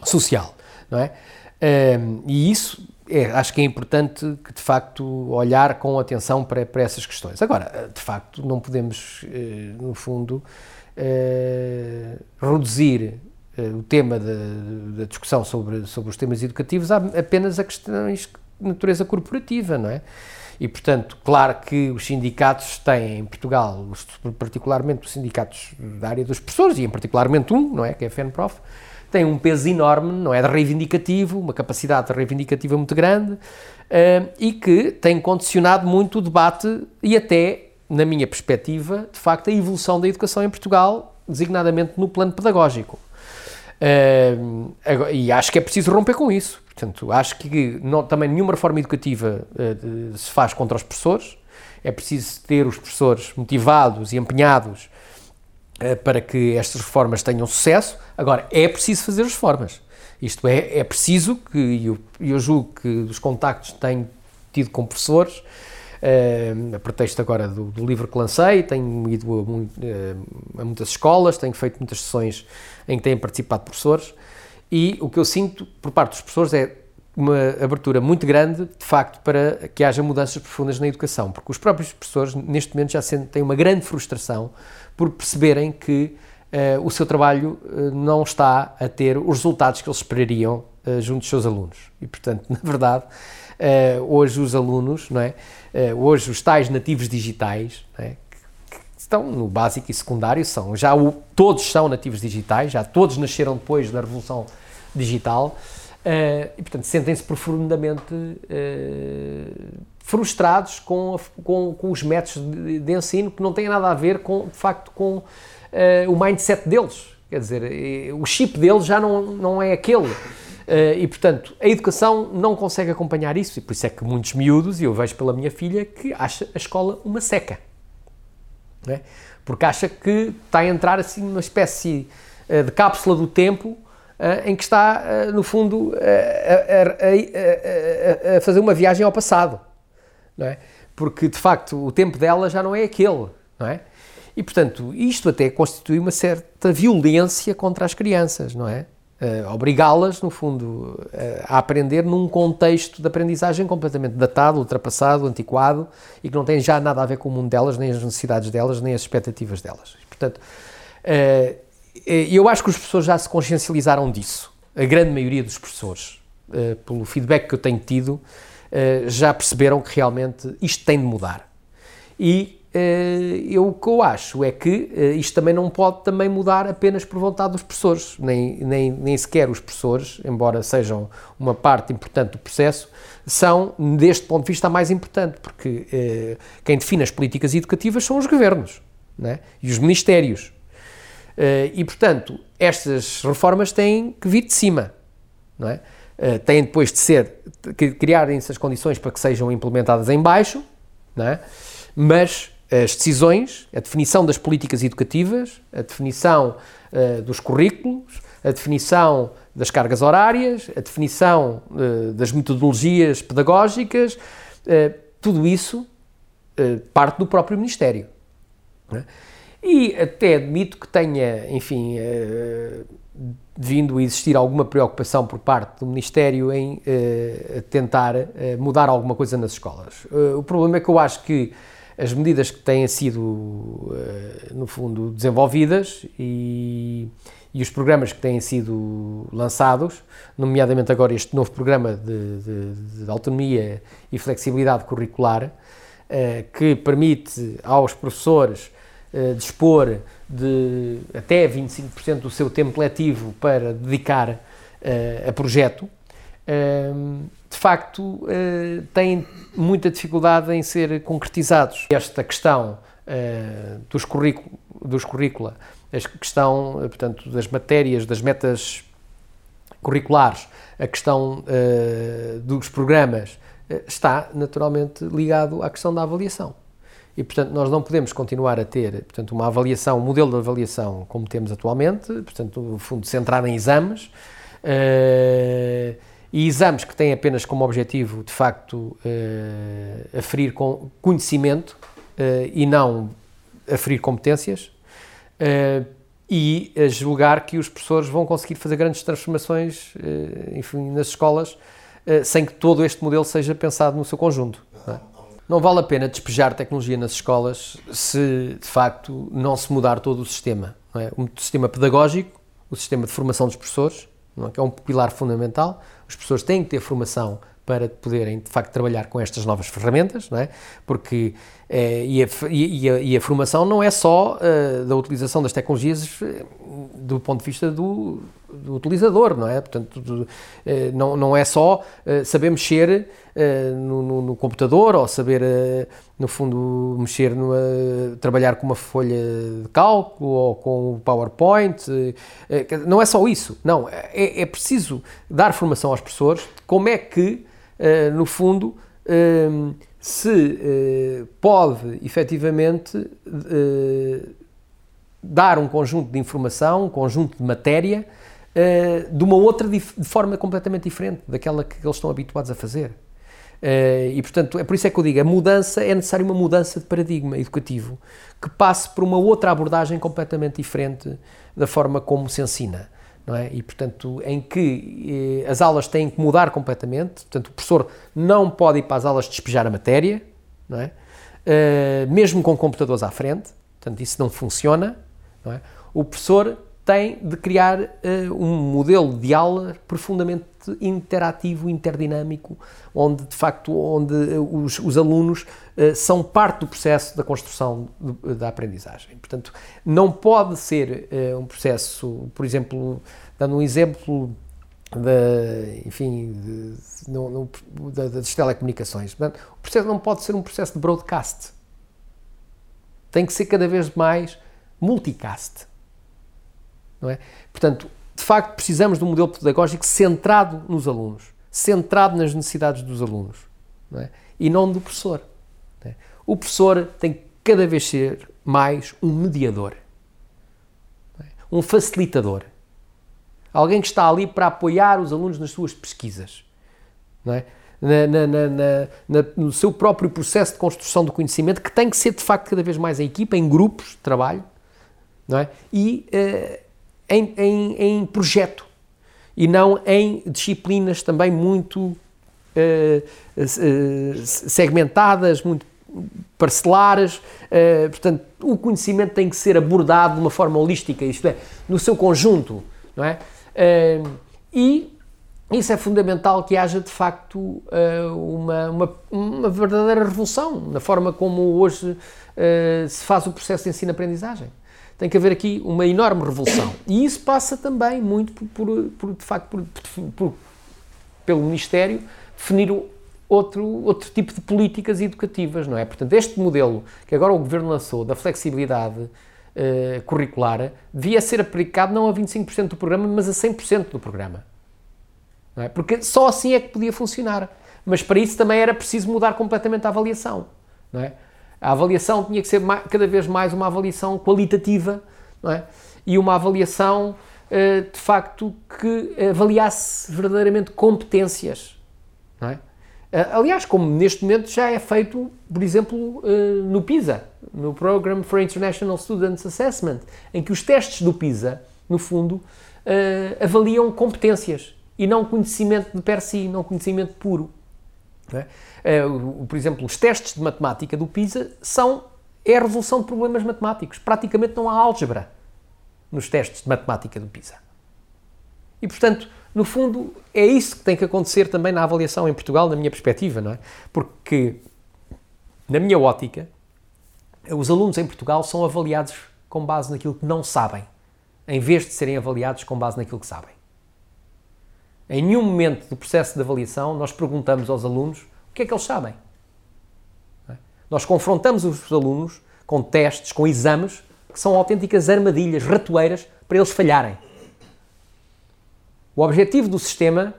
social, não é? Uh, e isso é, acho que é importante que, de facto, olhar com atenção para, para essas questões. Agora, de facto, não podemos, uh, no fundo, reduzir uh, o tema da discussão sobre, sobre os temas educativos apenas a questões de natureza corporativa, não é? E, portanto, claro que os sindicatos têm em Portugal, particularmente os sindicatos da área dos professores, e em particularmente um, não é? Que é a FENPROF, tem um peso enorme, não é? De reivindicativo, uma capacidade reivindicativa muito grande uh, e que tem condicionado muito o debate e até, na minha perspectiva, de facto, a evolução da educação em Portugal, designadamente no plano pedagógico. Uh, e acho que é preciso romper com isso. Portanto, acho que não, também nenhuma reforma educativa uh, se faz contra os professores. É preciso ter os professores motivados e empenhados para que estas reformas tenham sucesso. Agora, é preciso fazer as reformas. Isto é, é preciso que, e eu, eu julgo que os contactos que tenho tido com professores, Uh, a pretexto agora do, do, livro que lancei, tenho ido a, uh, a, muitas escolas, tenho feito muitas sessões em que têm participado professores e o que eu sinto por parte dos professores é uma abertura muito grande, de facto, para que haja mudanças profundas na educação, porque os próprios professores, neste momento, já sentem uma grande frustração por perceberem que uh, o seu trabalho não está a ter os resultados que eles esperariam junto dos seus alunos. E, portanto, na verdade, hoje os alunos, não é? uh, hoje os tais nativos digitais, né, que, estão no básico e secundário, são já o, todos são nativos digitais, já todos nasceram depois da revolução digital uh, e, portanto, sentem-se profundamente uh, frustrados com, a, com, com, os métodos de, de, ensino que não têm nada a ver com, de facto, com o mindset deles. Quer dizer, o chip deles já não, não é aquele. Uh, e, portanto, a educação não consegue acompanhar isso, e por isso é que muitos miúdos, e eu vejo pela minha filha, que acha a escola uma seca. É? Porque acha que está a entrar assim numa espécie uh, de cápsula do tempo uh, em que está, no fundo, a, a, a, fazer uma viagem ao passado. Não é? Porque, de facto, o tempo dela já não é aquele. Não é? E, portanto, isto até constitui uma certa violência contra as crianças, não é? uh, obrigá-las, no fundo, uh, a aprender num contexto de aprendizagem completamente datado, ultrapassado, antiquado e que não tem já nada a ver com o mundo delas, nem as necessidades delas, nem as expectativas delas. Portanto, uh, eu acho que os professores já se consciencializaram disso, a grande maioria dos professores, pelo feedback que eu tenho tido, já perceberam que realmente isto tem de mudar. E uh, eu, o que eu acho é que isto também não pode também mudar apenas por vontade dos professores, nem, nem, nem sequer os professores, embora sejam uma parte importante do processo, são, deste ponto de vista, a mais importante, porque quem define as políticas educativas são os governos né? e os ministérios. E, portanto, estas reformas têm que vir de cima, não é? Uh, têm depois de ser, criarem-se as condições para que sejam implementadas em baixo, é? mas as decisões, a definição das políticas educativas, a definição uh, dos currículos, a definição das cargas horárias, a definição das metodologias pedagógicas, tudo isso parte do próprio Ministério. É? E até admito que tenha, enfim, uh, vindo a existir alguma preocupação por parte do Ministério em uh, tentar uh, mudar alguma coisa nas escolas. o problema é que eu acho que as medidas que têm sido, no fundo, desenvolvidas e, e, os programas que têm sido lançados, nomeadamente agora este novo programa de, de, de autonomia e flexibilidade curricular, que permite aos professores uh, dispor de até 25% do seu tempo letivo para dedicar uh, a projeto, uh, de facto uh, têm muita dificuldade em ser concretizados. Esta questão dos, currículo, dos currícula, a questão, portanto, das matérias, das metas curriculares, a questão dos programas, está naturalmente ligado à questão da avaliação e, portanto, nós não podemos continuar a ter portanto, uma avaliação, um modelo de avaliação como temos atualmente, portanto, no fundo, centrado em exames, uh, e exames que têm apenas como objetivo, de facto, uh, aferir com conhecimento uh, e não aferir competências, e a julgar que os professores vão conseguir fazer grandes transformações enfim, nas escolas sem que todo este modelo seja pensado no seu conjunto. Não vale a pena despejar tecnologia nas escolas se, de facto, não se mudar todo o sistema. É? O sistema pedagógico, o sistema de formação dos professores, é? que é um pilar fundamental. Os professores têm que ter formação para poderem, de facto, trabalhar com estas novas ferramentas, não é? Porque e, a, e, a, e, a, formação não é só uh, da utilização das tecnologias eh, do ponto de vista do, do utilizador, não é? Portanto, do, não, não é só saber mexer no, no, no, computador ou saber, no fundo, mexer, no, trabalhar com uma folha de cálculo ou com o PowerPoint. não é só isso, não. É, é preciso dar formação aos professores como é que, no fundo, se eh, pode efetivamente eh, dar um conjunto de informação, um conjunto de matéria, eh, de uma outra de forma completamente diferente daquela que eles estão habituados a fazer. e portanto, é por isso é que eu digo, a mudança é necessária uma mudança de paradigma educativo que passe por uma outra abordagem completamente diferente da forma como se ensina não é? E, portanto, em que eh, as aulas têm que mudar completamente, portanto, o professor não pode ir para as aulas despejar a matéria, não é? Uh, mesmo com computadores à frente, portanto, isso não funciona, não é? O professor tem de criar uh, um modelo de aula profundamente interativo, interdinâmico, onde de facto onde os, os alunos uh, são parte do processo da construção de, da aprendizagem. Portanto, não pode ser um processo, por exemplo, dando um exemplo da, enfim, de, no, no, da, das telecomunicações. Portanto, o processo não pode ser um processo de broadcast. Tem que ser cada vez mais multicast não é? Portanto, de facto, precisamos de um modelo pedagógico centrado nos alunos, centrado nas necessidades dos alunos, não é? e não do professor. Não é? O professor tem que cada vez ser mais um mediador, é? um facilitador, alguém que está ali para apoiar os alunos nas suas pesquisas, é? Na, na, na, no seu próprio processo de construção do conhecimento, que tem que ser de facto cada vez mais em equipa, em grupos de trabalho, não é? E uh, em, em, em projeto e não em disciplinas também muito uh, uh, segmentadas, muito parcelares, uh, portanto, o conhecimento tem que ser abordado de uma forma holística, isto é, no seu conjunto, não é? E isso é fundamental que haja de facto uma, uma, uma, verdadeira revolução na forma como hoje se faz o processo de ensino-aprendizagem. Tem que haver aqui uma enorme revolução. E isso passa também muito por, por, por de facto, por, por, pelo Ministério definir outro, outro tipo de políticas educativas, não é? Portanto, este modelo que agora o Governo lançou da flexibilidade uh, curricular devia ser aplicado não a 25% do programa, mas a 100% do programa. É? Porque só assim é que podia funcionar. Mas para isso também era preciso mudar completamente a avaliação. Não é? A avaliação tinha que ser cada vez mais uma avaliação qualitativa não é? e uma avaliação uh, de facto que avaliasse verdadeiramente competências. Não é? Eh, aliás, como neste momento já é feito, por exemplo, eh, no PISA, no Program for International Students Assessment, em que os testes do PISA, no fundo, eh, avaliam competências e não conhecimento de per si, não conhecimento puro. É? Por exemplo, os testes de matemática do PISA são é a resolução de problemas matemáticos. Praticamente não há álgebra nos testes de matemática do PISA. E, portanto, no fundo, é isso que tem que acontecer também na avaliação em Portugal, na minha perspectiva, não é? Porque, na minha ótica, os alunos em Portugal são avaliados com base naquilo que não sabem, em vez de serem avaliados com base naquilo que sabem. Em nenhum momento do processo de avaliação nós perguntamos aos alunos o que é que eles sabem. É? Nós confrontamos os alunos com testes, com exames, que são autênticas armadilhas, ratoeiras, para eles falharem. O objetivo do sistema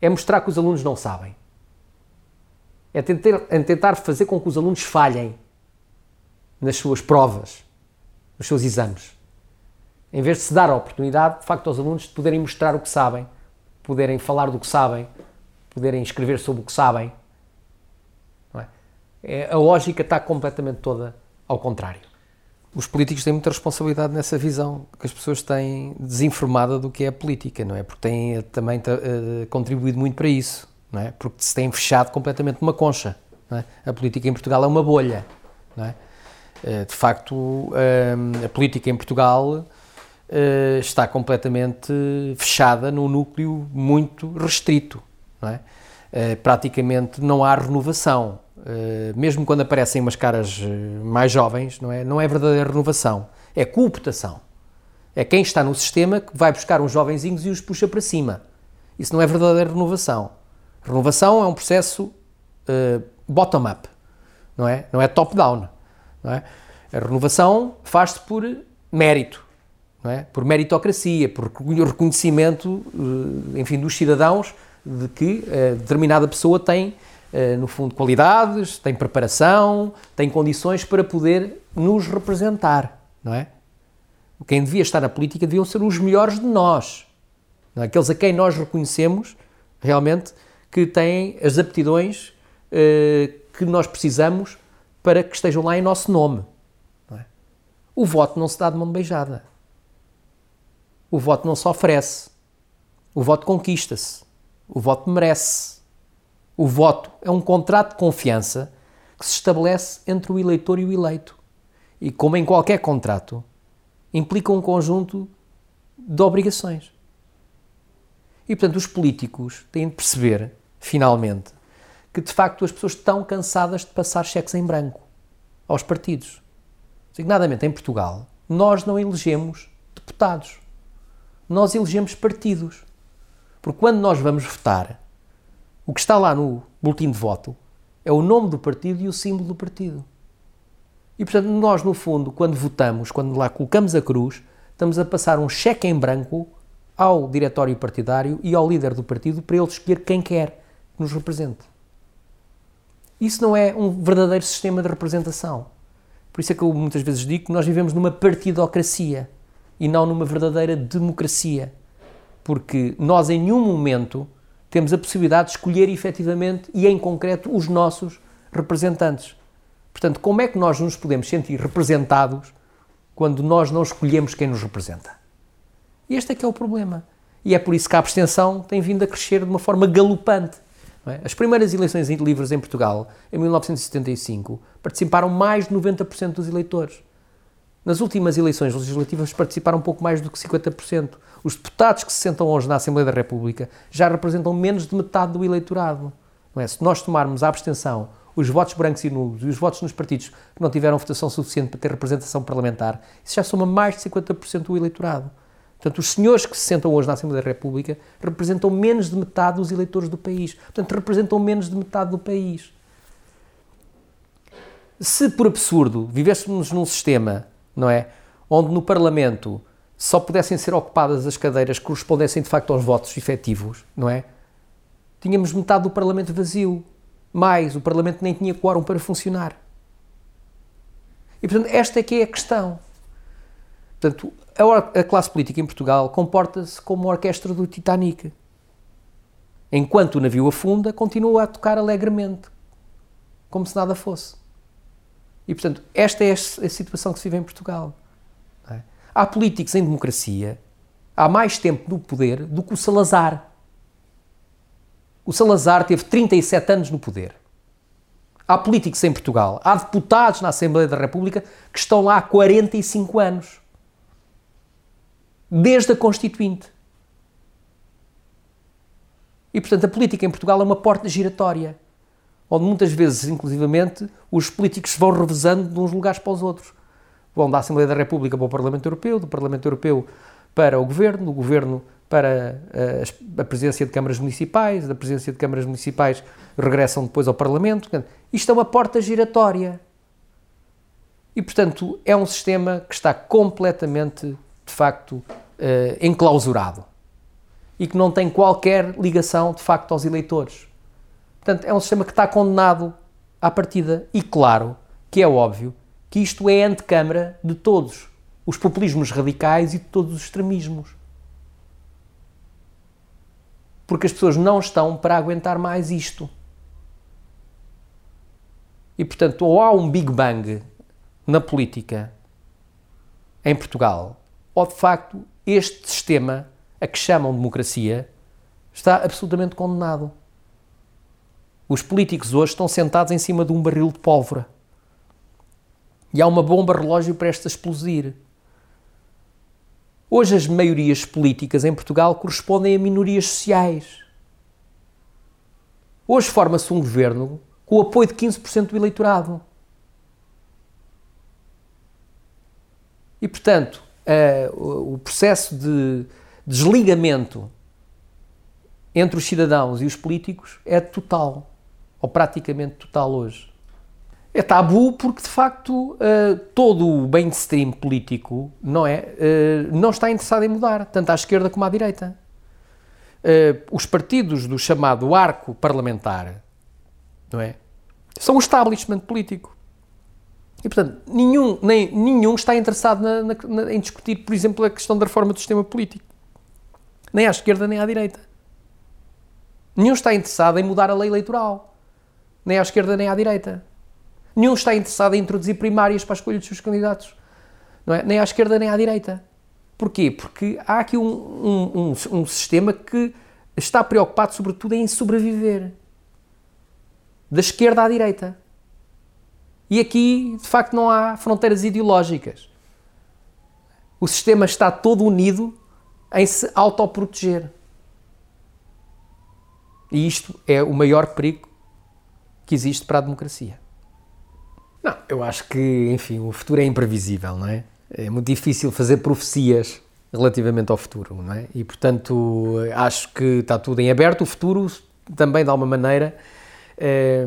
é mostrar que os alunos não sabem. É tentar, é tentar fazer com que os alunos falhem nas suas provas, nos seus exames. Em vez de se dar a oportunidade, de facto, aos alunos de poderem mostrar o que sabem, poderem falar do que sabem, poderem escrever sobre o que sabem. É? É, a lógica está completamente toda ao contrário os políticos têm muita responsabilidade nessa visão que as pessoas têm desinformada do que é a política, não é? Porque têm eh, também uh, contribuído muito para isso, não é? Porque se têm fechado completamente uma concha, é? A política em Portugal é uma bolha, não é? Uh, de facto, a política em Portugal está completamente fechada num núcleo muito restrito, não é? praticamente não há renovação. Eh, mesmo quando aparecem umas caras eh, mais jovens, não é, não é verdadeira renovação, é cooptação. É quem está no sistema que vai buscar uns jovenzinhos e os puxa para cima. Isso não é verdadeira renovação. Renovação é um processo uh, bottom-up, não é? Não é top-down. É? A renovação faz-se por mérito, não é? por meritocracia, por reconhecimento, enfim, dos cidadãos de que determinada pessoa tem eh, no fundo, qualidades, tem preparação, tem condições para poder nos representar, não é? Quem devia estar na política deviam ser os melhores de nós, é? aqueles a quem nós reconhecemos realmente que têm as aptidões uh, que nós precisamos para que estejam lá em nosso nome. É? O voto não se dá de mão beijada. O voto não se oferece. O voto conquista-se. O voto merece. O voto é um contrato de confiança que se estabelece entre o eleitor e o eleito. E, como em qualquer contrato, implica um conjunto de obrigações. E, portanto, os políticos têm de perceber, finalmente, que de facto as pessoas estão cansadas de passar cheques em branco aos partidos. Designadamente em Portugal, nós não elegemos deputados. Nós elegemos partidos. Porque quando nós vamos votar, o que está lá no boletim de voto é o nome do partido e o símbolo do partido. E portanto, nós, no fundo, quando votamos, quando lá colocamos a cruz, estamos a passar um cheque em branco ao diretório partidário e ao líder do partido para ele escolher quem quer que nos represente. Isso não é um verdadeiro sistema de representação. Por isso é que eu muitas vezes digo que nós vivemos numa partidocracia e não numa verdadeira democracia. Porque nós, em nenhum momento, temos a possibilidade de escolher efetivamente e em concreto os nossos representantes. Portanto, como é que nós nos podemos sentir representados quando nós não escolhemos quem nos representa? Este é que é o problema. E é por isso que a abstenção tem vindo a crescer de uma forma galopante. É? As primeiras eleições livres em Portugal, em 1975, participaram mais de 90% dos eleitores. Nas últimas eleições legislativas participaram pouco mais do que 50%. Os deputados que se sentam hoje na Assembleia da República já representam menos de metade do eleitorado. Não é? Se nós tomarmos a abstenção, os votos brancos e nulos e os votos nos partidos que não tiveram votação suficiente para ter representação parlamentar, isso já soma mais de 50% do eleitorado. Portanto, os senhores que se sentam hoje na Assembleia da República representam menos de metade dos eleitores do país. Portanto, representam menos de metade do país. Se, por absurdo, vivêssemos num sistema, não é, onde no Parlamento só pudessem ser ocupadas as cadeiras que correspondessem de facto aos votos efetivos, não é? Tínhamos metade do Parlamento vazio. Mais, o Parlamento nem tinha quórum para funcionar. E, portanto, esta é que é a questão. Portanto, a, a classe política em Portugal comporta-se como a orquestra do Titanic. Enquanto o navio afunda, continua a tocar alegremente, como se nada fosse. E, portanto, esta é a situação que se vive em Portugal. É? Há políticos em democracia há mais tempo no poder do que o Salazar. O Salazar teve 37 anos no poder. Há políticos em Portugal, há deputados na Assembleia da República que estão lá há 45 anos desde a Constituinte. E, portanto, a política em Portugal é uma porta giratória, onde muitas vezes, inclusivamente, os políticos vão revezando de uns lugares para os outros. Vão da Assembleia da República para o Parlamento Europeu, do Parlamento Europeu para o Governo, do Governo para a, eh, a presidência de câmaras municipais, da presidência de câmaras municipais regressam depois ao Parlamento. Isto é uma porta giratória. E, portanto, é um sistema que está completamente de facto uh, enclausurado e que não tem qualquer ligação de facto aos eleitores. Portanto, é um sistema que está condenado à partida e claro que é óbvio que isto é antecâmara de todos os populismos radicais e de todos os extremismos. Porque as pessoas não estão para aguentar mais isto. E portanto, ou há um Big Bang na política em Portugal, ou de facto este sistema, a que chamam democracia, está absolutamente condenado. Os políticos hoje estão sentados em cima de um barril de pólvora. E há uma bomba relógio prestes a explodir. Hoje as maiorias políticas em Portugal correspondem a minorias sociais. Hoje forma-se um governo com o apoio de 15% do eleitorado. E, portanto, uh, o processo de desligamento entre os cidadãos e os políticos é total, ou praticamente total hoje. É tabu porque, de facto, uh, todo o mainstream político não, é, uh, não está interessado em mudar, tanto à esquerda como à direita. Uh, os partidos do chamado arco parlamentar não é, são o establishment político. E, portanto, nenhum, nem, nenhum está interessado na, na, na, em discutir, por exemplo, a questão da reforma do sistema político. Nem à esquerda, nem à direita. Nenhum está interessado em mudar a lei eleitoral. Nem à esquerda, nem à direita. Nenhum está interessado em introduzir primárias para a escolha dos seus candidatos. Não é? Nem à esquerda, nem à direita. Porquê? Porque há aqui um, um, um, um sistema que está preocupado, sobretudo, em sobreviver. Da esquerda à direita. E aqui, de facto, não há fronteiras ideológicas. O sistema está todo unido em se autoproteger. E isto é o maior perigo que existe para a democracia. Não, eu acho que, enfim, o futuro é imprevisível, não é? É muito difícil fazer profecias relativamente ao futuro, não é? E, portanto, acho que está tudo em aberto. O futuro também, de alguma maneira, é,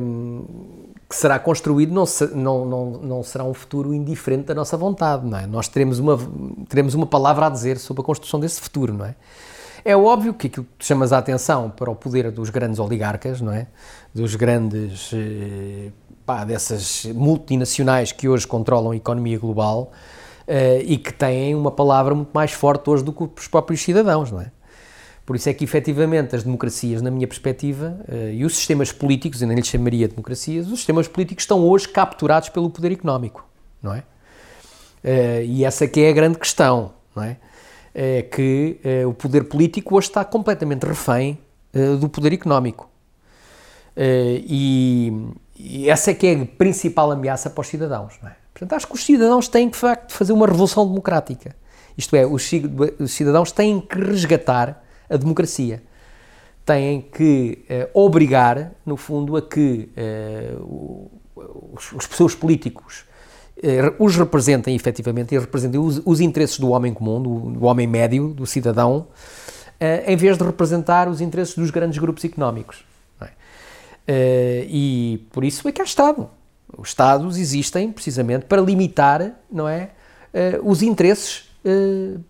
que será construído não, não, não, não será um futuro indiferente da nossa vontade, não é? Nós teremos uma, teremos uma palavra a dizer sobre a construção desse futuro, não é? É óbvio que aquilo que chamas a atenção para o poder dos grandes oligarcas, não é? Dos grandes, eh, pá, dessas multinacionais que hoje controlam a economia global uh, e que têm uma palavra muito mais forte hoje do que os próprios cidadãos, não é? Por isso é que, efetivamente, as democracias, na minha perspectiva, uh, e os sistemas políticos, eu nem lhes chamaria democracias, os sistemas políticos estão hoje capturados pelo poder económico, não é? E essa que é a grande questão, não é? É que uh, o poder político hoje está completamente refém do poder económico. e, e, essa é que é a principal ameaça para os cidadãos. Não é? Portanto, acho que os cidadãos têm, de facto, fazer uma revolução democrática. Isto é, os cidadãos têm que resgatar a democracia. Têm que uh, obrigar, no fundo, a que uh, os, os pessoas políticos os representem efetivamente e representem os, os interesses do homem comum, do, do, homem médio, do cidadão, em vez de representar os interesses dos grandes grupos económicos. É? e por isso é que há Estado. Os Estados existem precisamente para limitar, não é, os interesses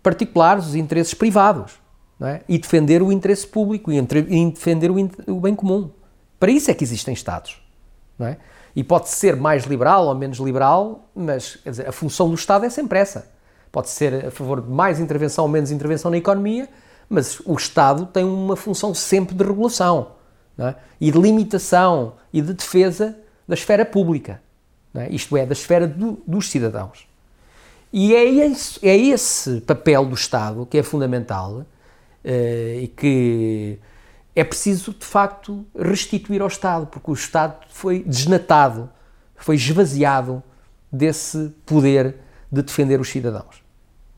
particulares, os interesses privados é? e defender o interesse público e, defender o, o, bem comum. Para isso é que existem Estados. Não é? E pode ser mais liberal ou menos liberal, mas dizer, a função do Estado é sempre essa. Pode ser a favor de mais intervenção ou menos intervenção na economia, mas o Estado tem uma função sempre de regulação é? e de limitação e de defesa da esfera pública, é? isto é, da esfera do, dos cidadãos. E é esse, é esse papel do Estado que é fundamental uh, e que é preciso, de facto, restituir ao Estado, porque o Estado foi desnatado, foi esvaziado desse poder de defender os cidadãos.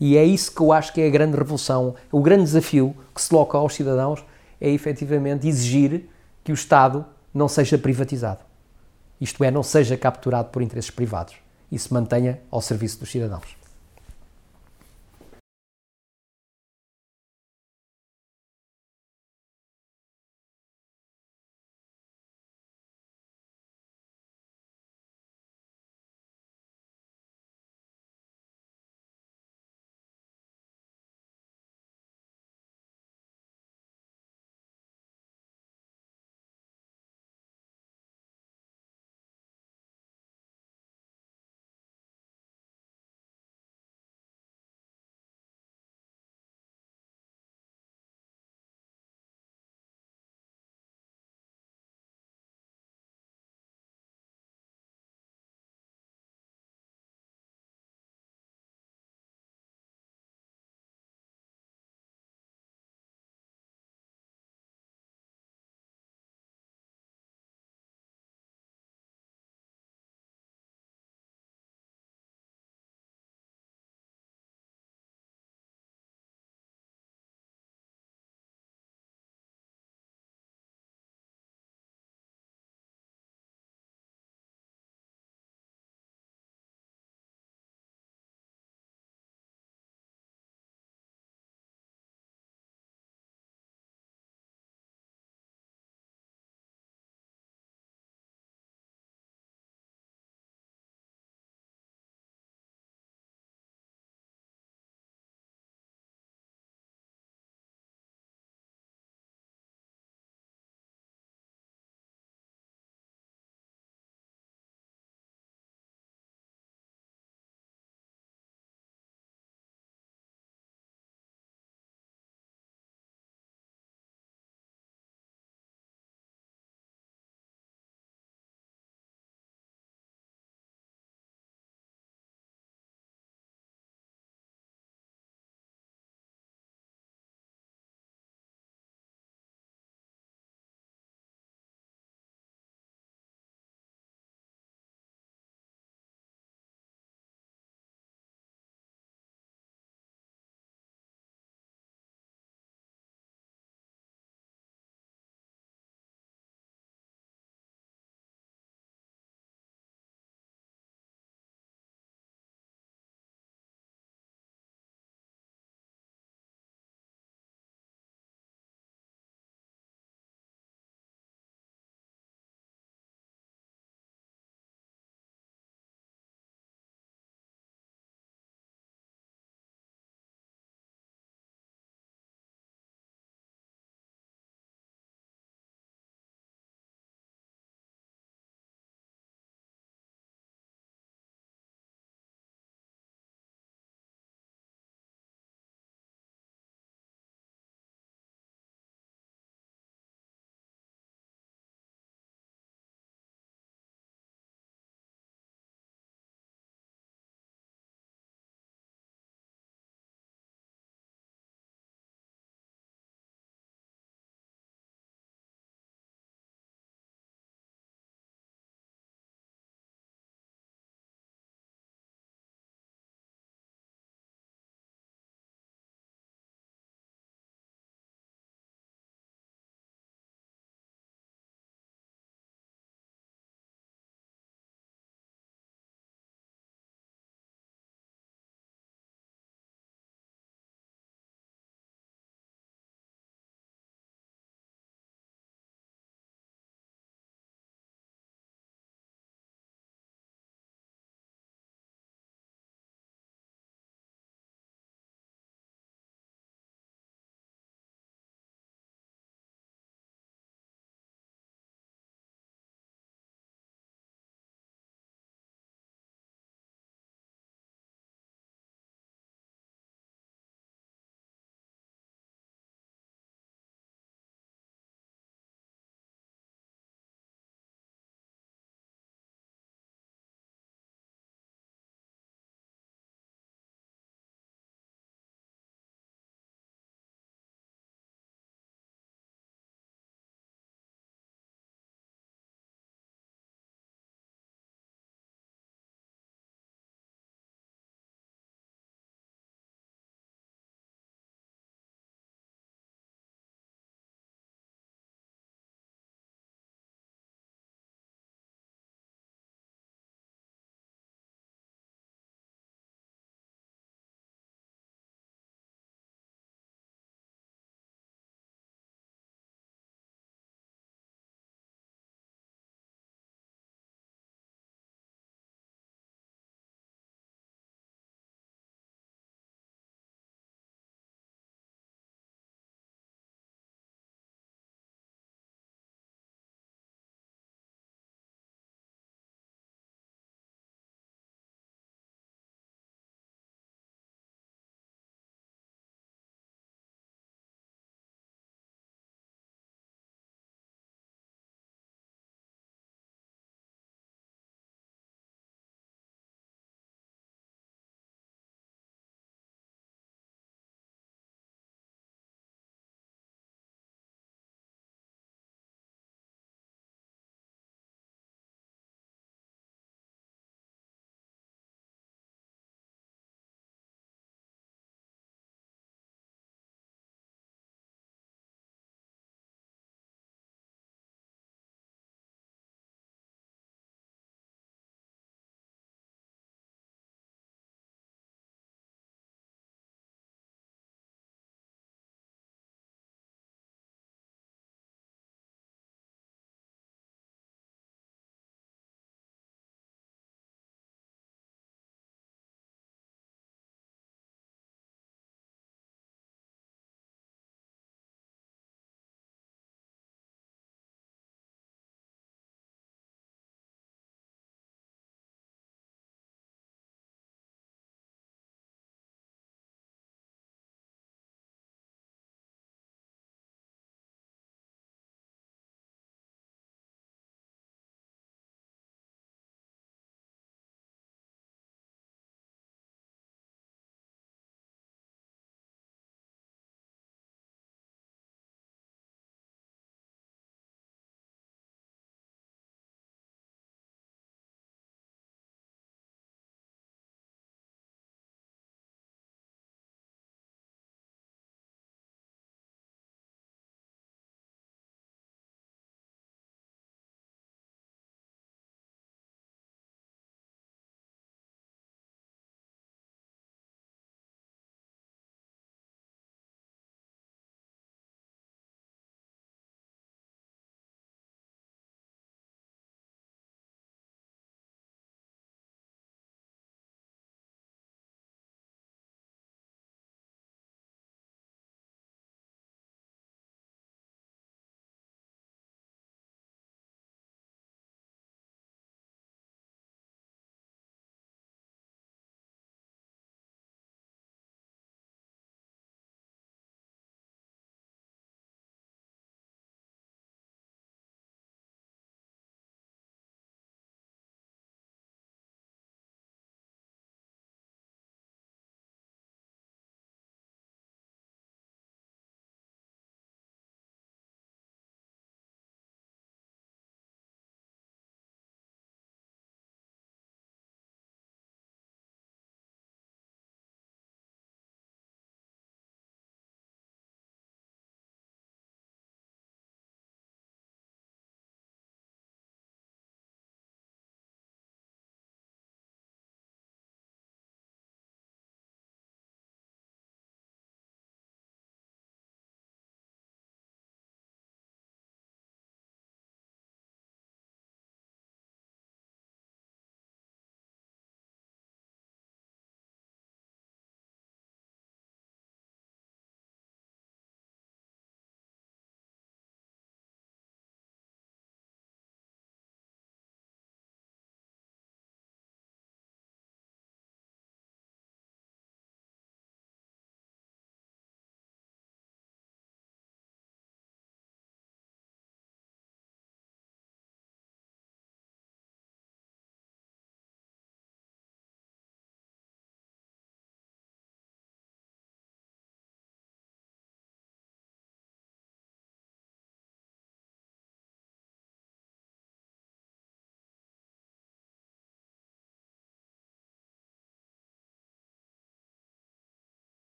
E é isso que eu acho que é a grande revolução, o grande desafio que se coloca aos cidadãos é efetivamente exigir que o Estado não seja privatizado. Isto é, não seja capturado por interesses privados e se mantenha ao serviço dos cidadãos.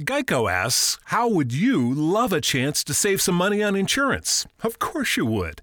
Geico asks, How would you love a chance to save some money on insurance? Of course you would.